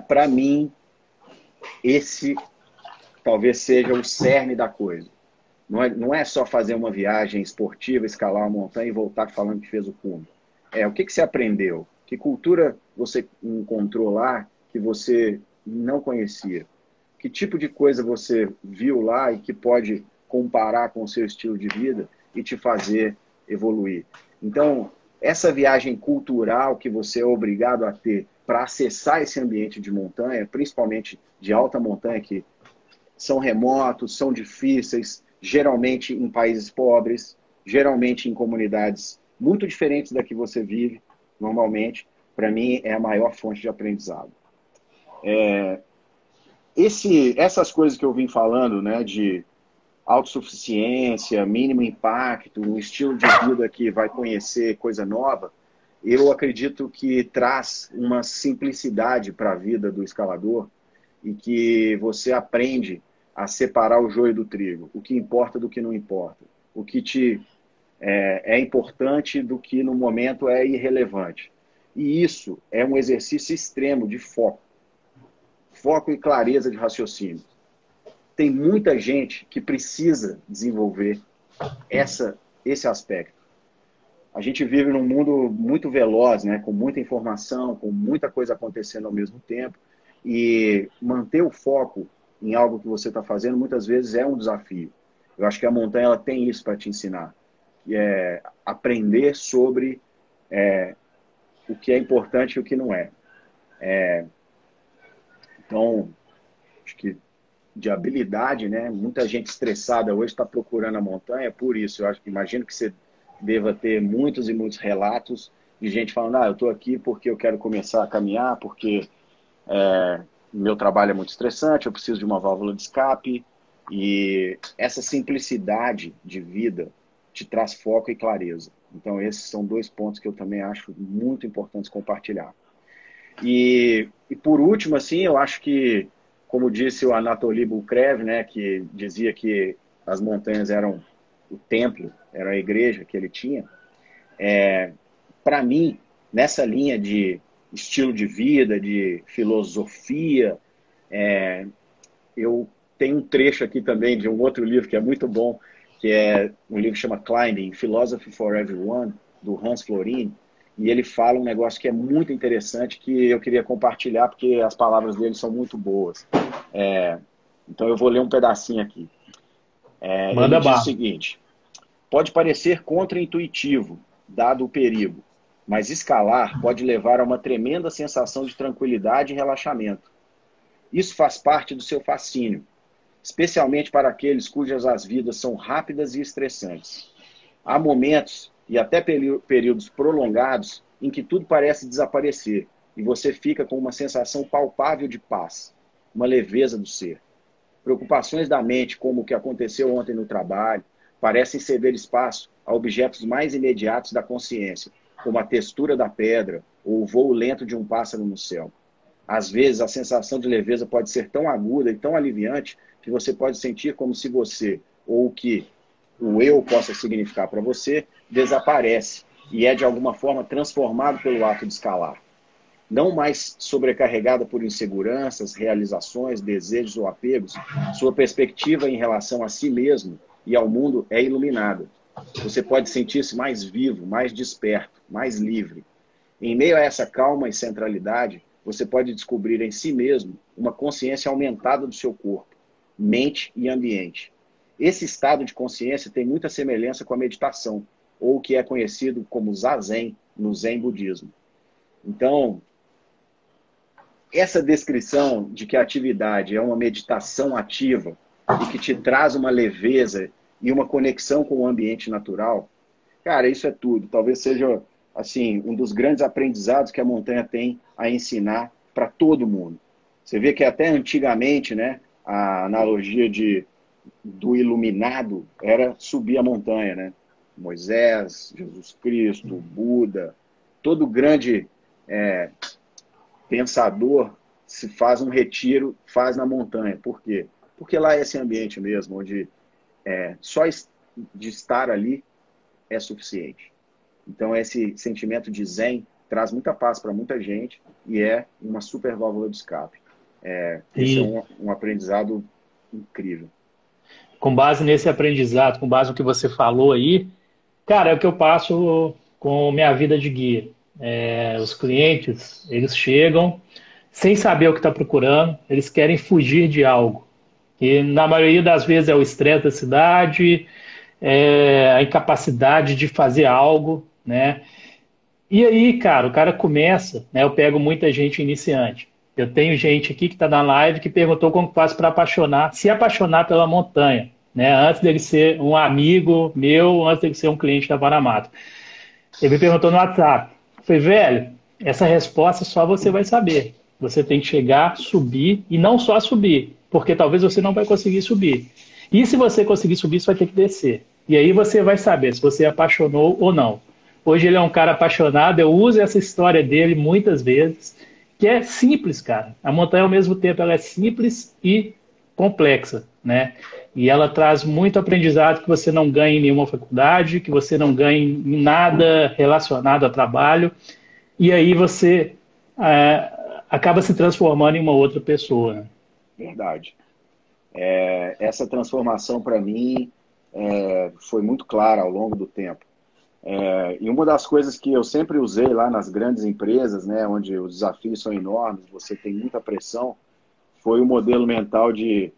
para mim, esse talvez seja o cerne da coisa. Não é, não é só fazer uma viagem esportiva, escalar uma montanha e voltar falando que fez o cume. É, o que, que você aprendeu? Que cultura você encontrou lá que você não conhecia? Que tipo de coisa você viu lá e que pode comparar com o seu estilo de vida e te fazer evoluir? Então, essa viagem cultural que você é obrigado a ter para acessar esse ambiente de montanha, principalmente de alta montanha, que são remotos, são difíceis, geralmente em países pobres, geralmente em comunidades muito diferentes da que você vive normalmente, para mim é a maior fonte de aprendizado. É, esse, essas coisas que eu vim falando, né, de autossuficiência, mínimo impacto, um estilo de vida que vai conhecer coisa nova, eu acredito que traz uma simplicidade para a vida do escalador e que você aprende a separar o joio do trigo, o que importa do que não importa, o que te é, é importante do que no momento é irrelevante. E isso é um exercício extremo de foco, foco e clareza de raciocínio. Tem muita gente que precisa desenvolver essa, esse aspecto a gente vive num mundo muito veloz, né, com muita informação, com muita coisa acontecendo ao mesmo tempo, e manter o foco em algo que você está fazendo muitas vezes é um desafio. Eu acho que a montanha ela tem isso para te ensinar, que é aprender sobre é, o que é importante e o que não é. é. Então, acho que de habilidade, né? Muita gente estressada hoje está procurando a montanha por isso. Eu acho que imagino que você deva ter muitos e muitos relatos de gente falando: ah, eu estou aqui porque eu quero começar a caminhar, porque é, meu trabalho é muito estressante, eu preciso de uma válvula de escape. E essa simplicidade de vida te traz foco e clareza. Então, esses são dois pontos que eu também acho muito importantes compartilhar. E, e por último, assim, eu acho que, como disse o Anatoly Bukrev, né, que dizia que as montanhas eram o templo, era a igreja que ele tinha, é, para mim, nessa linha de estilo de vida, de filosofia, é, eu tenho um trecho aqui também de um outro livro que é muito bom, que é um livro que chama Climbing, Philosophy for Everyone, do Hans Florin, e ele fala um negócio que é muito interessante que eu queria compartilhar porque as palavras dele são muito boas. É, então eu vou ler um pedacinho aqui. É, Manda ele diz o seguinte: pode parecer contraintuitivo, dado o perigo, mas escalar pode levar a uma tremenda sensação de tranquilidade e relaxamento. Isso faz parte do seu fascínio, especialmente para aqueles cujas as vidas são rápidas e estressantes. Há momentos e até períodos prolongados em que tudo parece desaparecer e você fica com uma sensação palpável de paz, uma leveza do ser. Preocupações da mente, como o que aconteceu ontem no trabalho, parecem ceder espaço a objetos mais imediatos da consciência, como a textura da pedra ou o voo lento de um pássaro no céu. Às vezes, a sensação de leveza pode ser tão aguda e tão aliviante que você pode sentir como se você, ou o que o eu possa significar para você, desaparece e é de alguma forma transformado pelo ato de escalar não mais sobrecarregada por inseguranças, realizações, desejos ou apegos, sua perspectiva em relação a si mesmo e ao mundo é iluminada. Você pode sentir-se mais vivo, mais desperto, mais livre. Em meio a essa calma e centralidade, você pode descobrir em si mesmo uma consciência aumentada do seu corpo, mente e ambiente. Esse estado de consciência tem muita semelhança com a meditação, ou que é conhecido como zazen no Zen budismo. Então, essa descrição de que a atividade é uma meditação ativa e que te traz uma leveza e uma conexão com o ambiente natural, cara, isso é tudo. Talvez seja assim um dos grandes aprendizados que a montanha tem a ensinar para todo mundo. Você vê que até antigamente, né, a analogia de do iluminado era subir a montanha, né? Moisés, Jesus Cristo, Buda, todo grande é, pensador se faz um retiro, faz na montanha. Por quê? Porque lá é esse ambiente mesmo, onde é, só de estar ali é suficiente. Então, esse sentimento de zen traz muita paz para muita gente e é uma super válvula de escape. É, esse é um, um aprendizado incrível. Com base nesse aprendizado, com base no que você falou aí, cara, é o que eu passo com minha vida de guia. É, os clientes, eles chegam sem saber o que está procurando, eles querem fugir de algo. E na maioria das vezes é o estresse da cidade, é a incapacidade de fazer algo, né? E aí, cara, o cara começa, né? Eu pego muita gente iniciante. Eu tenho gente aqui que está na live que perguntou como faz para apaixonar, se apaixonar pela montanha, né? Antes dele ser um amigo meu, antes dele ser um cliente da Varamato. Ele me perguntou no WhatsApp. Eu falei, velho, essa resposta só você vai saber. Você tem que chegar, subir e não só subir, porque talvez você não vai conseguir subir. E se você conseguir subir, você vai ter que descer. E aí você vai saber se você apaixonou ou não. Hoje ele é um cara apaixonado, eu uso essa história dele muitas vezes, que é simples, cara. A montanha, ao mesmo tempo, ela é simples e complexa, né? E ela traz muito aprendizado que você não ganha em nenhuma faculdade, que você não ganha em nada relacionado a trabalho. E aí você é, acaba se transformando em uma outra pessoa. Né? Verdade. É, essa transformação, para mim, é, foi muito clara ao longo do tempo. É, e uma das coisas que eu sempre usei lá nas grandes empresas, né, onde os desafios são enormes, você tem muita pressão, foi o modelo mental de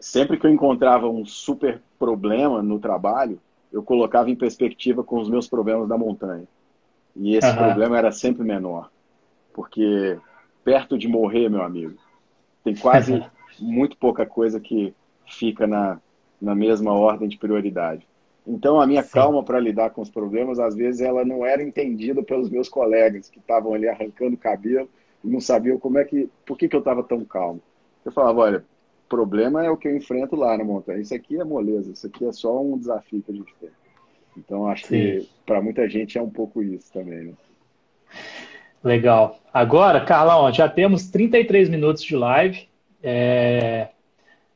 sempre que eu encontrava um super problema no trabalho, eu colocava em perspectiva com os meus problemas da montanha. E esse uhum. problema era sempre menor. Porque perto de morrer, meu amigo. Tem quase muito pouca coisa que fica na, na mesma ordem de prioridade. Então, a minha Sim. calma para lidar com os problemas, às vezes, ela não era entendida pelos meus colegas que estavam ali arrancando o cabelo e não sabiam como é que, por que, que eu estava tão calmo. Eu falava, olha, problema é o que eu enfrento lá na montanha. Isso aqui é moleza, isso aqui é só um desafio que a gente tem. Então, acho Sim. que para muita gente é um pouco isso também. Né? Legal. Agora, Carlão, já temos 33 minutos de live. É...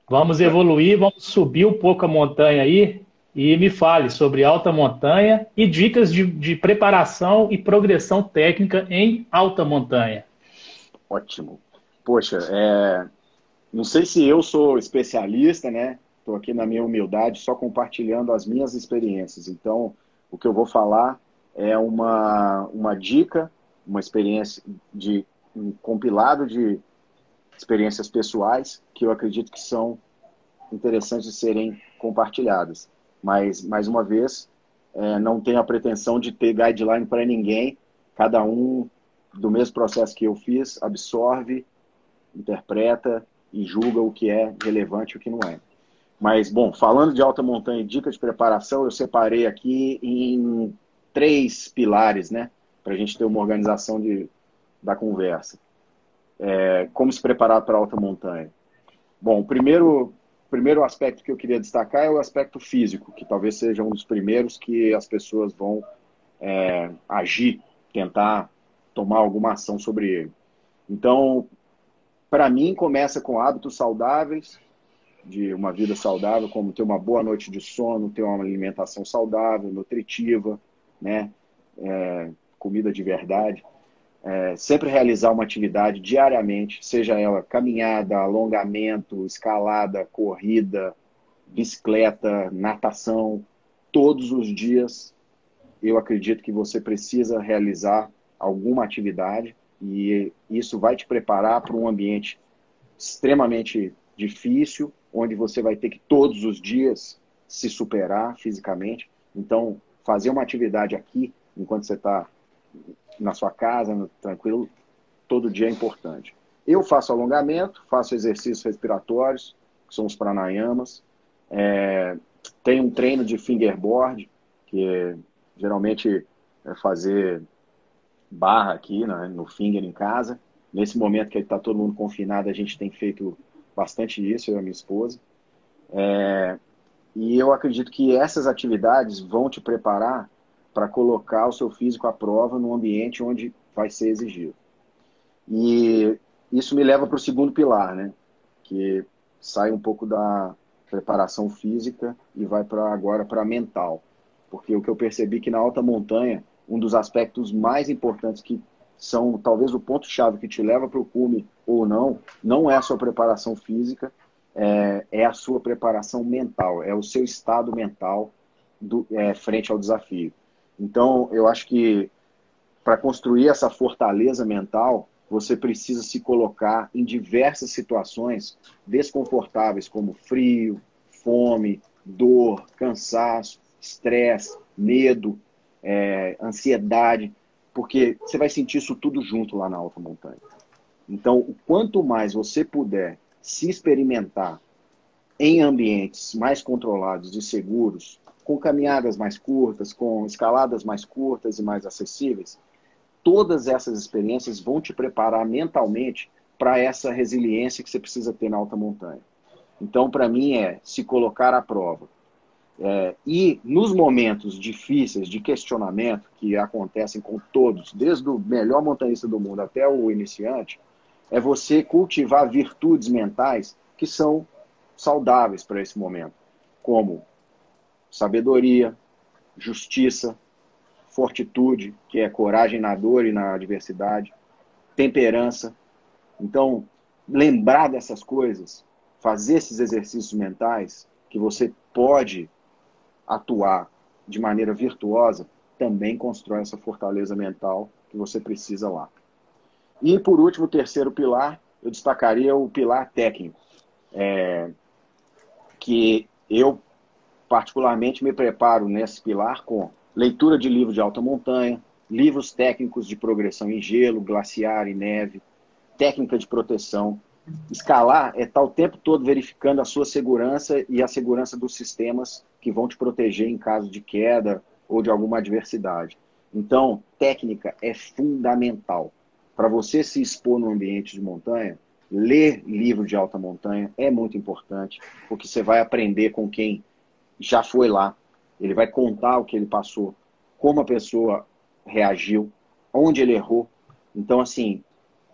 Vamos evoluir, vamos subir um pouco a montanha aí e me fale sobre alta montanha e dicas de, de preparação e progressão técnica em alta montanha. Ótimo. Poxa, é... não sei se eu sou especialista, né? Estou aqui na minha humildade só compartilhando as minhas experiências. Então, o que eu vou falar é uma, uma dica uma experiência de um compilado de experiências pessoais que eu acredito que são interessantes de serem compartilhadas. Mas, mais uma vez, é, não tenho a pretensão de ter guideline para ninguém. Cada um, do mesmo processo que eu fiz, absorve, interpreta e julga o que é relevante e o que não é. Mas, bom, falando de alta montanha e dica de preparação, eu separei aqui em três pilares, né? para a gente ter uma organização de, da conversa. É, como se preparar para alta montanha? Bom, o primeiro, primeiro aspecto que eu queria destacar é o aspecto físico, que talvez seja um dos primeiros que as pessoas vão é, agir, tentar tomar alguma ação sobre ele. Então, para mim, começa com hábitos saudáveis, de uma vida saudável, como ter uma boa noite de sono, ter uma alimentação saudável, nutritiva, né? É, comida de verdade, é, sempre realizar uma atividade diariamente, seja ela caminhada, alongamento, escalada, corrida, bicicleta, natação, todos os dias eu acredito que você precisa realizar alguma atividade e isso vai te preparar para um ambiente extremamente difícil, onde você vai ter que todos os dias se superar fisicamente. Então, fazer uma atividade aqui, enquanto você está na sua casa, tranquilo, todo dia é importante. Eu faço alongamento, faço exercícios respiratórios, que são os pranayamas. É, tem um treino de fingerboard, que é, geralmente é fazer barra aqui né, no finger em casa. Nesse momento que está todo mundo confinado, a gente tem feito bastante isso, eu e a minha esposa. É, e eu acredito que essas atividades vão te preparar para colocar o seu físico à prova no ambiente onde vai ser exigido. E isso me leva para o segundo pilar, né? Que sai um pouco da preparação física e vai para agora para mental. Porque o que eu percebi que na alta montanha, um dos aspectos mais importantes que são talvez o ponto-chave que te leva para o cume ou não, não é a sua preparação física, é, é, a sua preparação mental, é o seu estado mental do, é, frente ao desafio. Então, eu acho que para construir essa fortaleza mental, você precisa se colocar em diversas situações desconfortáveis, como frio, fome, dor, cansaço, estresse, medo, é, ansiedade, porque você vai sentir isso tudo junto lá na alta montanha. Então, quanto mais você puder se experimentar em ambientes mais controlados e seguros, com caminhadas mais curtas, com escaladas mais curtas e mais acessíveis, todas essas experiências vão te preparar mentalmente para essa resiliência que você precisa ter na alta montanha. Então, para mim, é se colocar à prova. É, e nos momentos difíceis de questionamento que acontecem com todos, desde o melhor montanhista do mundo até o iniciante, é você cultivar virtudes mentais que são saudáveis para esse momento, como sabedoria, justiça, fortitude, que é coragem na dor e na adversidade, temperança. Então, lembrar dessas coisas, fazer esses exercícios mentais que você pode atuar de maneira virtuosa, também constrói essa fortaleza mental que você precisa lá. E, por último, o terceiro pilar, eu destacaria o pilar técnico, é, que eu, particularmente, me preparo nesse pilar com leitura de livros de alta montanha, livros técnicos de progressão em gelo, glaciar e neve, técnica de proteção, Escalar é estar o tempo todo verificando a sua segurança e a segurança dos sistemas que vão te proteger em caso de queda ou de alguma adversidade. Então, técnica é fundamental. Para você se expor no ambiente de montanha, ler livro de alta montanha é muito importante, porque você vai aprender com quem já foi lá. Ele vai contar o que ele passou, como a pessoa reagiu, onde ele errou. Então, assim,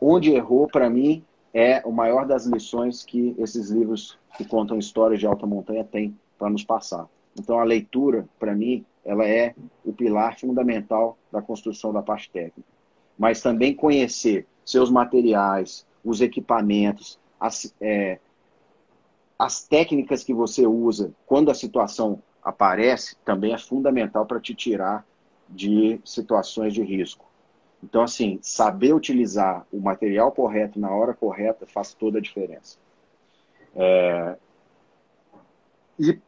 onde errou, para mim, é o maior das lições que esses livros que contam histórias de alta montanha têm para nos passar. Então, a leitura, para mim, ela é o pilar fundamental da construção da parte técnica. Mas também conhecer seus materiais, os equipamentos, as, é, as técnicas que você usa quando a situação aparece, também é fundamental para te tirar de situações de risco. Então, assim, saber utilizar o material correto na hora correta faz toda a diferença. É... E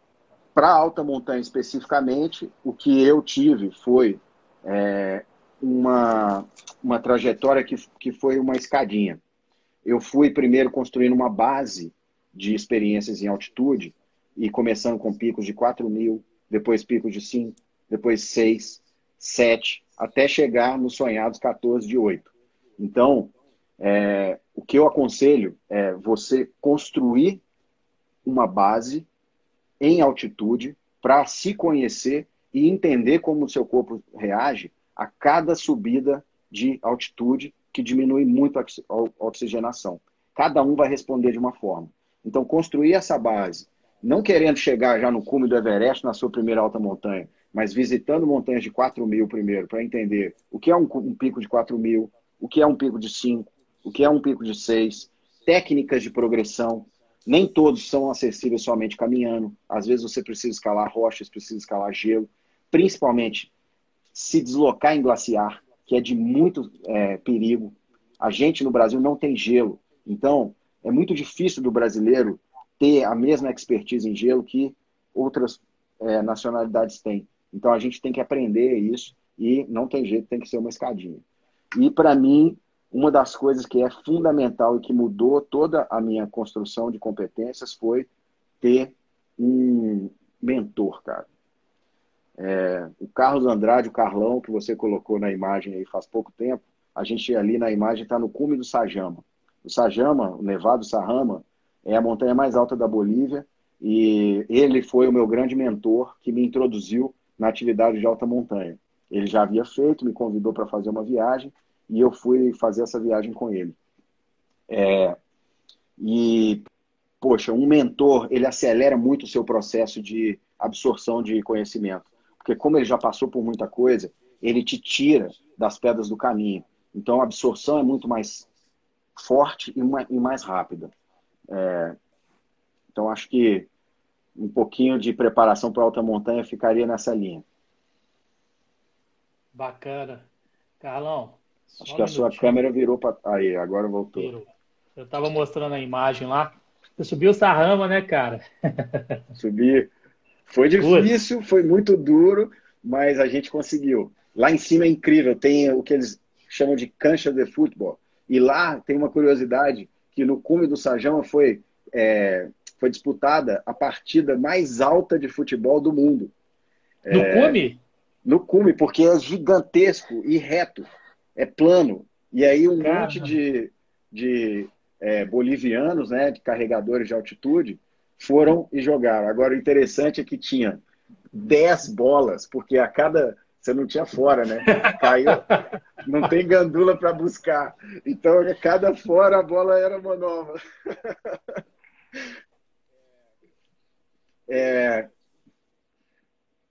para alta montanha especificamente, o que eu tive foi é, uma, uma trajetória que, que foi uma escadinha. Eu fui primeiro construindo uma base de experiências em altitude e começando com picos de 4 mil, depois picos de 5, depois 6, 7, até chegar nos sonhados 14 de 8. Então, é, o que eu aconselho é você construir uma base em altitude para se conhecer e entender como o seu corpo reage a cada subida de altitude que diminui muito a oxigenação. Cada um vai responder de uma forma. Então, construir essa base, não querendo chegar já no cume do Everest na sua primeira alta montanha, mas visitando montanhas de 4 mil primeiro, para entender o que é um, um, pico de 4 mil, o que é um pico de 5, o que é um pico de 6, técnicas de progressão. Nem todos são acessíveis somente caminhando. Às vezes você precisa escalar rochas, precisa escalar gelo, principalmente se deslocar em glaciar, que é de muito é, perigo. A gente no Brasil não tem gelo, então é muito difícil do brasileiro ter a mesma expertise em gelo que outras é, nacionalidades têm. Então a gente tem que aprender isso e não tem jeito, tem que ser uma escadinha. E para mim, uma das coisas que é fundamental e que mudou toda a minha construção de competências foi ter um mentor, cara. É, o Carlos Andrade, o Carlão, que você colocou na imagem aí faz pouco tempo, a gente ali na imagem está no cume do Sajama. O Sajama, o Nevado Sarrama, é a montanha mais alta da Bolívia e ele foi o meu grande mentor que me introduziu na atividade de alta montanha. Ele já havia feito, me convidou para fazer uma viagem e eu fui fazer essa viagem com ele. É, e, poxa, um mentor, ele acelera muito o seu processo de absorção de conhecimento. Porque como ele já passou por muita coisa, ele te tira das pedras do caminho. Então a absorção é muito mais forte e mais rápida. É, então acho que um pouquinho de preparação para alta montanha ficaria nessa linha. Bacana. Carlão. Acho que um a sua câmera virou para. Aí, agora voltou. Virou. Eu estava mostrando a imagem lá. Você subiu essa rama, né, cara? Subi. Foi difícil, foi muito duro, mas a gente conseguiu. Lá em cima é incrível, tem o que eles chamam de cancha de futebol. E lá tem uma curiosidade, que no cume do Sajama foi, é, foi disputada a partida mais alta de futebol do mundo. No é, cume? No cume, porque é gigantesco e reto, é plano. E aí um Caramba. monte de, de é, bolivianos, né, de carregadores de altitude, foram e jogaram. Agora, o interessante é que tinha 10 bolas, porque a cada. Você não tinha fora, né? Caiu. Não tem gandula para buscar. Então, a cada fora a bola era uma nova. É...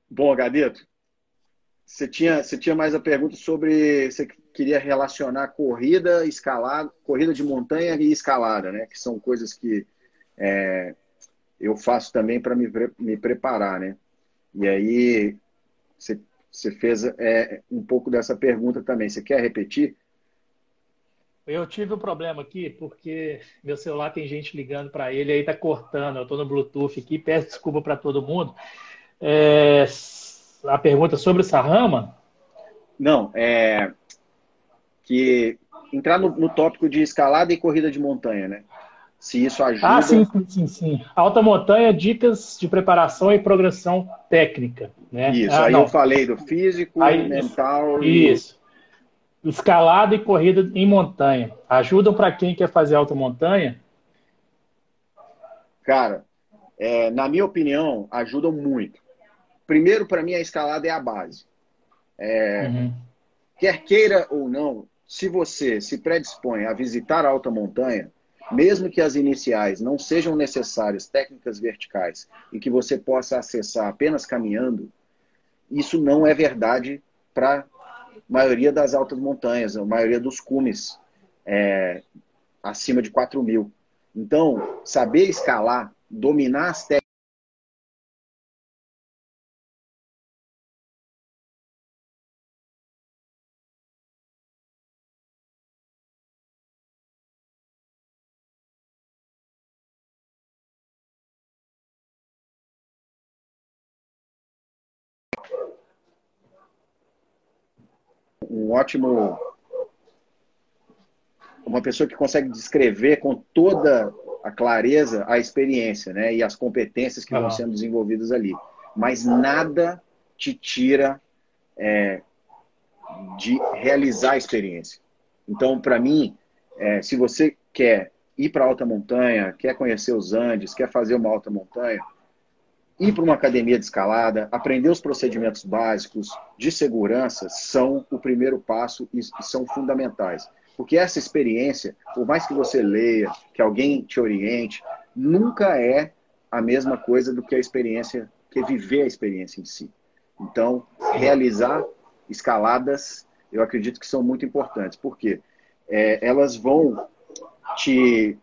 Bom, Gadeto, você tinha, você tinha mais a pergunta sobre. Você queria relacionar corrida, escalada, corrida de montanha e escalada, né? Que são coisas que é, eu faço também para me, me preparar, né? E aí você, você fez é, um pouco dessa pergunta também. Você quer repetir? Eu tive um problema aqui porque meu celular tem gente ligando para ele aí tá cortando. Eu estou no Bluetooth aqui, peço desculpa para todo mundo. É, a pergunta sobre o Sarrama? Não, é que entrar no, no, tópico de escalada e corrida de montanha, né? Se isso ajuda. Ah, sim, sim, sim. Alta montanha, dicas de preparação e progressão técnica, né? Isso. Ah, aí não. eu falei do físico, aí, mental. Isso. E... Escalada e corrida em montanha ajudam para quem quer fazer alta montanha? Cara, é, na minha opinião, ajudam muito. Primeiro, para mim, a escalada é a base. É, uhum. Quer queira ou não, se você se predispõe a visitar a alta montanha, mesmo que as iniciais não sejam necessárias técnicas verticais e que você possa acessar apenas caminhando, isso não é verdade para maioria das altas montanhas, a maioria dos cumes é, acima de 4 mil. Então, saber escalar, dominar as técnicas um ótimo. Uma pessoa que consegue descrever com toda a clareza a experiência né, e as competências que uhum. vão sendo desenvolvidas ali. Mas nada te tira é, de realizar a experiência. Então, para mim, é, se você quer ir para alta montanha, quer conhecer os Andes, quer fazer uma alta montanha, ir para uma academia de escalada, aprender os procedimentos básicos de segurança são o primeiro passo e são fundamentais. Porque essa experiência, por mais que você leia, que alguém te oriente, nunca é a mesma coisa do que a experiência, que viver a experiência em si. Então, realizar escaladas, eu acredito que são muito importantes. Por quê? É, elas vão te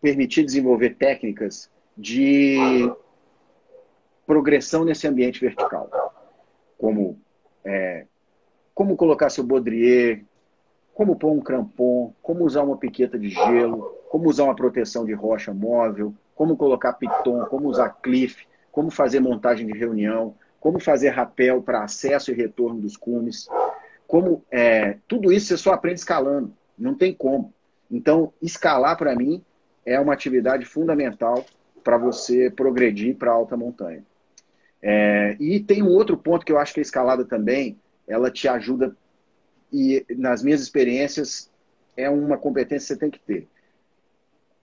permitir desenvolver técnicas de progressão nesse ambiente vertical. Como, é, como colocar seu baudrier, como pôr um crampon, como usar uma piqueta de gelo, como usar uma proteção de rocha móvel, como colocar piton, como usar cliff, como fazer montagem de reunião, como fazer rapel para acesso e retorno dos cumes. Como, é, tudo isso você só aprende escalando, não tem como. Então, escalar para mim é uma atividade fundamental para você progredir para alta montanha. É, e tem um outro ponto que eu acho que a escalada também, ela te ajuda, e nas minhas experiências, é uma competência que você tem que ter.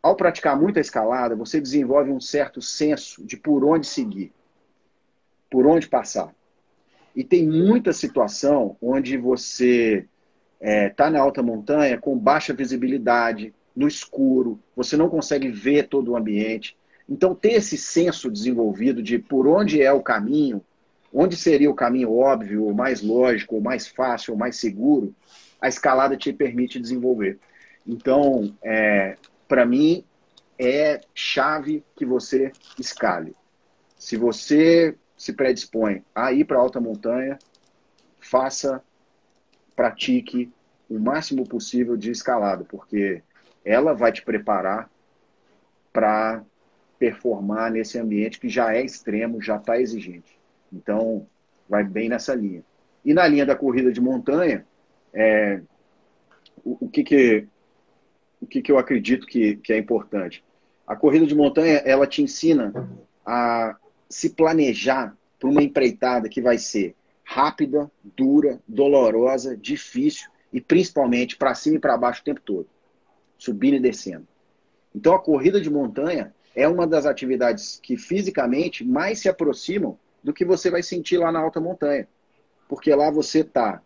Ao praticar muita escalada, você desenvolve um certo senso de por onde seguir, por onde passar. E tem muita situação onde você está é, tá na alta montanha com baixa visibilidade, no escuro, você não consegue ver todo o ambiente. Então, ter esse senso desenvolvido de por onde é o caminho onde seria o caminho óbvio, o mais lógico, o mais fácil, o mais seguro, a escalada te permite desenvolver. Então, é, para mim, é chave que você escale. Se você se predispõe a ir para alta montanha, faça, pratique o máximo possível de escalada, porque ela vai te preparar para performar nesse ambiente que já é extremo, já está exigente. Então, vai bem nessa linha. E na linha da corrida de montanha, é, o, o, que, que, o que, que eu acredito que, que é importante? A corrida de montanha, ela te ensina a se planejar para uma empreitada que vai ser rápida, dura, dolorosa, difícil e principalmente para cima e para baixo o tempo todo, subindo e descendo. Então a corrida de montanha é uma das atividades que fisicamente mais se aproximam do que você vai sentir lá na alta montanha. Porque lá você está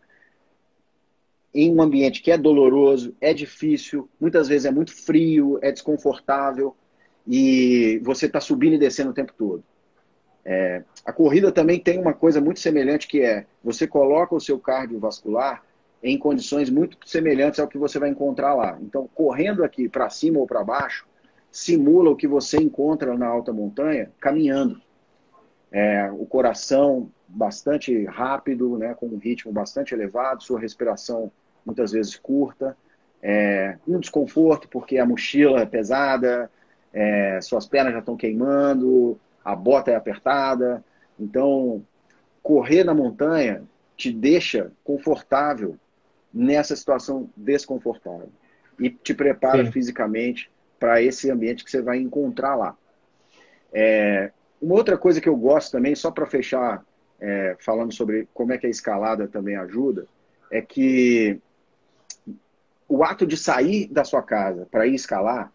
em um ambiente que é doloroso, é difícil, muitas vezes é muito frio, é desconfortável e você está subindo e descendo o tempo todo. É, a corrida também tem uma coisa muito semelhante que é você coloca o seu cardiovascular em condições muito semelhantes ao que você vai encontrar lá. Então, correndo aqui para cima ou para baixo, simula o que você encontra na alta montanha caminhando. É, o coração bastante rápido, né, com um ritmo bastante elevado, sua respiração muitas vezes curta, é, um desconforto porque a mochila é pesada, é, suas pernas já estão queimando, a bota é apertada. Então, correr na montanha te deixa confortável nessa situação desconfortável e te prepara Sim. fisicamente para esse ambiente que você vai encontrar lá. É, uma outra coisa que eu gosto também, só para fechar, é, falando sobre como é que a escalada também ajuda, é que o ato de sair da sua casa para ir escalar,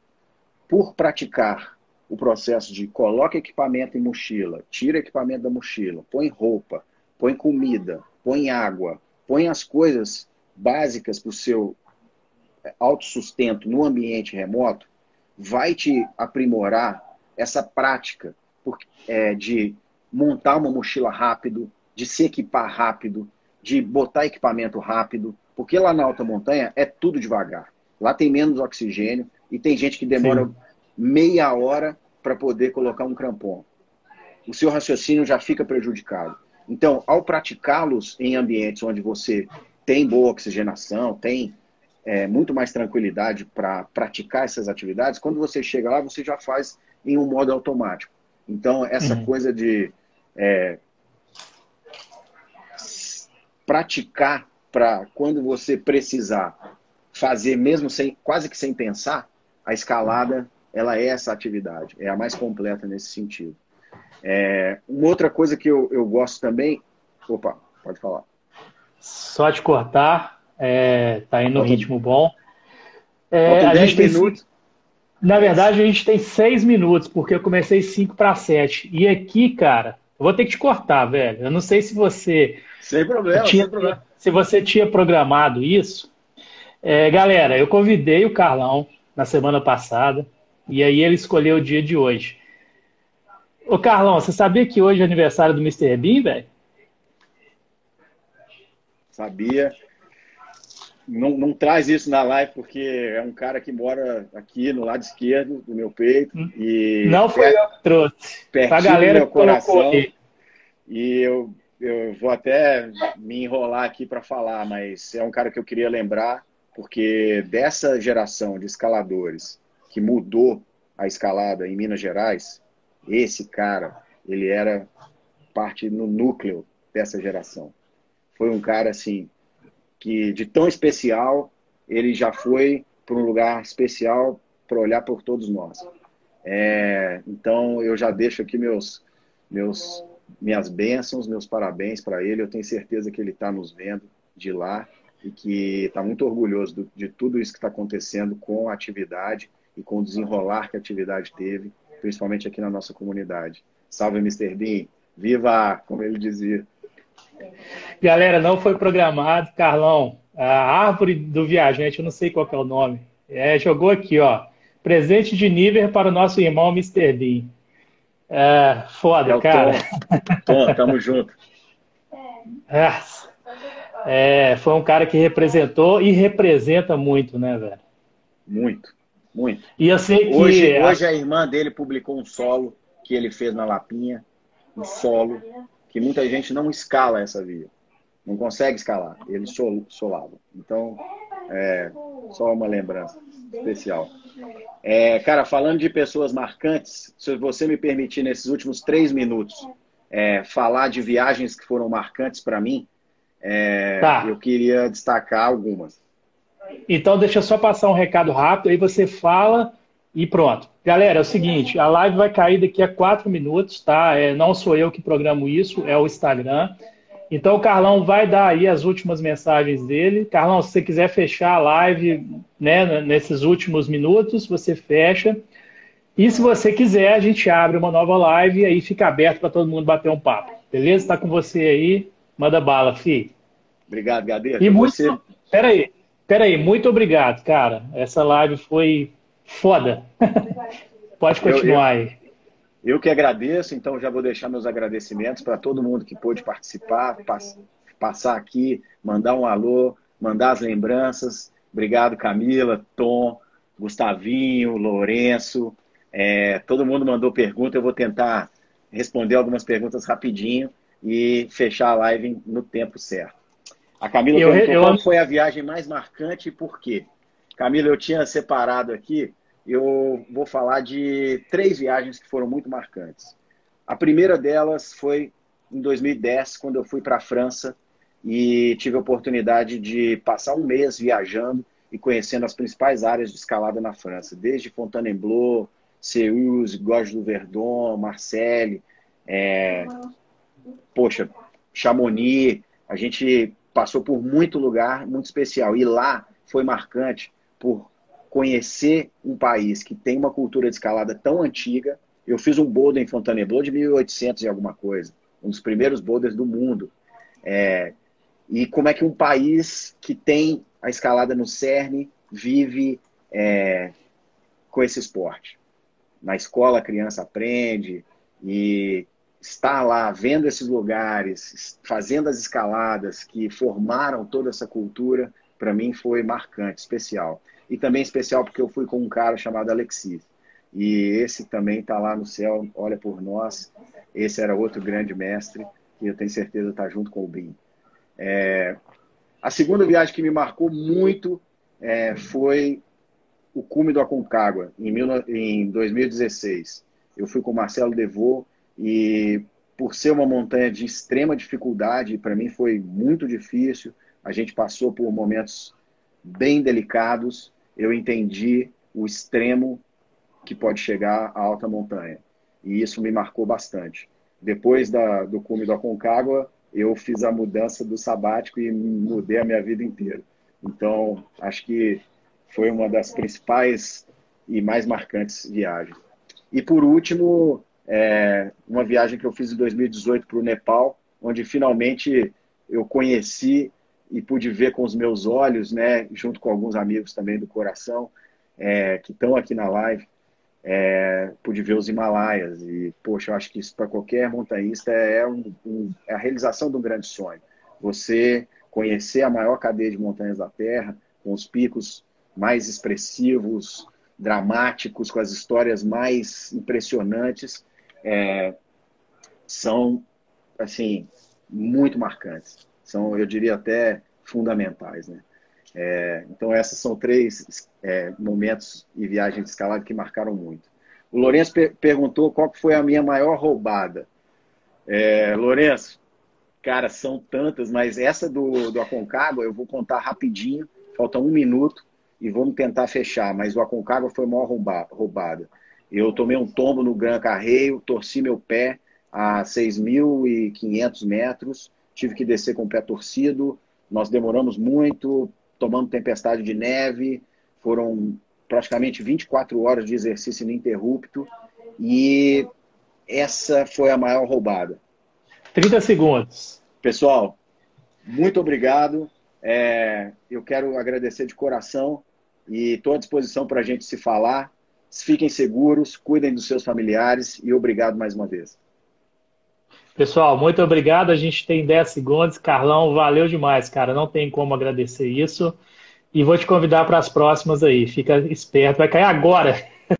por praticar o processo de coloca equipamento em mochila, tira equipamento da mochila, põe roupa, põe comida, põe água, põe as coisas básicas para o seu é, autossustento no ambiente remoto, vai te aprimorar essa prática é, de montar uma mochila rápido, de se equipar rápido, de botar equipamento rápido, porque lá na alta montanha é tudo devagar. Lá tem menos oxigênio e tem gente que demora Sim meia hora para poder colocar um crampon. O seu raciocínio já fica prejudicado. Então, ao praticá-los em ambientes onde você tem boa oxigenação, tem é, muito mais tranquilidade para praticar essas atividades, quando você chega lá, você já faz em um modo automático. Então, essa uhum. coisa de é, praticar para quando você precisar fazer, mesmo sem quase que sem pensar, a escalada ela é essa atividade, é a mais completa nesse sentido. É, uma outra coisa que eu, eu gosto também. Opa, pode falar. Só te cortar, é, tá indo no ritmo bom. É, a gente tem, minutos. Na verdade, a gente tem seis minutos, porque eu comecei cinco para sete. E aqui, cara, eu vou ter que te cortar, velho. Eu não sei se você. Sem problema, tinha, sem problema. Se você tinha programado isso. É, galera, eu convidei o Carlão na semana passada. E aí ele escolheu o dia de hoje. Ô Carlão, você sabia que hoje é aniversário do Mr. Bean, velho? Sabia. Não, não, traz isso na live porque é um cara que mora aqui no lado esquerdo do meu peito. Hum. E não foi eu que trouxe. Pra galera meu coração. E eu, eu vou até me enrolar aqui para falar, mas é um cara que eu queria lembrar, porque dessa geração de escaladores que mudou a escalada em Minas Gerais, esse cara, ele era parte no núcleo dessa geração. Foi um cara assim que de tão especial, ele já foi para um lugar especial para olhar por todos nós. É, então eu já deixo aqui meus meus minhas bênçãos, meus parabéns para ele. Eu tenho certeza que ele está nos vendo de lá e que está muito orgulhoso do, de tudo isso que está acontecendo com a atividade e com o desenrolar que a atividade teve, principalmente aqui na nossa comunidade. Salve, Mr. Bean! Viva, como ele dizia. Galera, não foi programado, Carlão. A árvore do viajante, eu não sei qual é o nome. É, jogou aqui, ó. Presente de nível para o nosso irmão Mr. Bean. É, foda, é cara. Tom. Tom, tamo junto. É, é, foi um cara que representou e representa muito, né, velho? Muito, muito. E eu sei que. Hoje, hoje a irmã dele publicou um solo que ele fez na Lapinha, um solo, que muita gente não escala essa via. Não consegue escalar. Ele sol, solava. Então, é só uma lembrança especial. É, cara, falando de pessoas marcantes, se você me permitir, nesses últimos três minutos, é, falar de viagens que foram marcantes para mim, é, tá. eu queria destacar algumas. Então, deixa eu só passar um recado rápido, aí você fala e pronto. Galera, é o seguinte, a live vai cair daqui a quatro minutos, tá? É, não sou eu que programo isso, é o Instagram. Então o Carlão vai dar aí as últimas mensagens dele. Carlão, se você quiser fechar a live né, nesses últimos minutos, você fecha. E se você quiser, a gente abre uma nova live e aí fica aberto para todo mundo bater um papo. Beleza? Está com você aí. Manda bala, fi. Obrigado, Gadeira. E muito. Você... Peraí, peraí, muito obrigado, cara. Essa live foi foda. Pode continuar eu, eu... aí. Eu que agradeço, então já vou deixar meus agradecimentos para todo mundo que pôde participar, pass passar aqui, mandar um alô, mandar as lembranças. Obrigado, Camila, Tom, Gustavinho, Lourenço. É, todo mundo mandou pergunta, eu vou tentar responder algumas perguntas rapidinho e fechar a live no tempo certo. A Camila eu, perguntou eu... qual foi a viagem mais marcante e por quê. Camila, eu tinha separado aqui eu vou falar de três viagens que foram muito marcantes. A primeira delas foi em 2010, quando eu fui para a França e tive a oportunidade de passar um mês viajando e conhecendo as principais áreas de escalada na França, desde Fontainebleau, Seus, Gorges do Verdon, Marseille, é... poxa, Chamonix. A gente passou por muito lugar muito especial e lá foi marcante por conhecer um país que tem uma cultura de escalada tão antiga. Eu fiz um boulder em Fontainebleau de 1800 e alguma coisa, um dos primeiros boulders do mundo. É, e como é que um país que tem a escalada no cerne vive é, com esse esporte. Na escola a criança aprende e estar lá vendo esses lugares, fazendo as escaladas que formaram toda essa cultura, para mim foi marcante, especial. E também especial porque eu fui com um cara chamado Alexis. E esse também está lá no céu, olha por nós. Esse era outro grande mestre, que eu tenho certeza está junto com o Bim. É... A segunda viagem que me marcou muito é, foi o cume do Aconcagua, em, mil... em 2016. Eu fui com o Marcelo Devô e, por ser uma montanha de extrema dificuldade, para mim foi muito difícil. A gente passou por momentos bem delicados, eu entendi o extremo que pode chegar à alta montanha. E isso me marcou bastante. Depois da, do cume do Aconcagua, eu fiz a mudança do sabático e mudei a minha vida inteira. Então, acho que foi uma das principais e mais marcantes viagens. E por último, é, uma viagem que eu fiz em 2018 para o Nepal, onde finalmente eu conheci e pude ver com os meus olhos, né, junto com alguns amigos também do coração, é, que estão aqui na live, é, pude ver os Himalaias. E, poxa, eu acho que isso para qualquer montanhista é, um, um, é a realização de um grande sonho. Você conhecer a maior cadeia de montanhas da Terra, com os picos mais expressivos, dramáticos, com as histórias mais impressionantes, é, são, assim, muito marcantes são, eu diria, até fundamentais. Né? É, então, essas são três é, momentos e viagens de escalada que marcaram muito. O Lourenço per perguntou qual foi a minha maior roubada. É, Lourenço, cara, são tantas, mas essa do, do Aconcagua eu vou contar rapidinho, falta um minuto e vamos tentar fechar, mas o Aconcagua foi a maior roubada. Eu tomei um tombo no Gran Carreio, torci meu pé a 6.500 metros, tive que descer com o pé torcido, nós demoramos muito, tomando tempestade de neve, foram praticamente 24 horas de exercício ininterrupto e essa foi a maior roubada. 30 segundos. Pessoal, muito obrigado. É, eu quero agradecer de coração e estou à disposição para a gente se falar. Fiquem seguros, cuidem dos seus familiares e obrigado mais uma vez. Pessoal, muito obrigado. A gente tem 10 segundos. Carlão, valeu demais, cara. Não tem como agradecer isso. E vou te convidar para as próximas aí. Fica esperto, vai cair agora.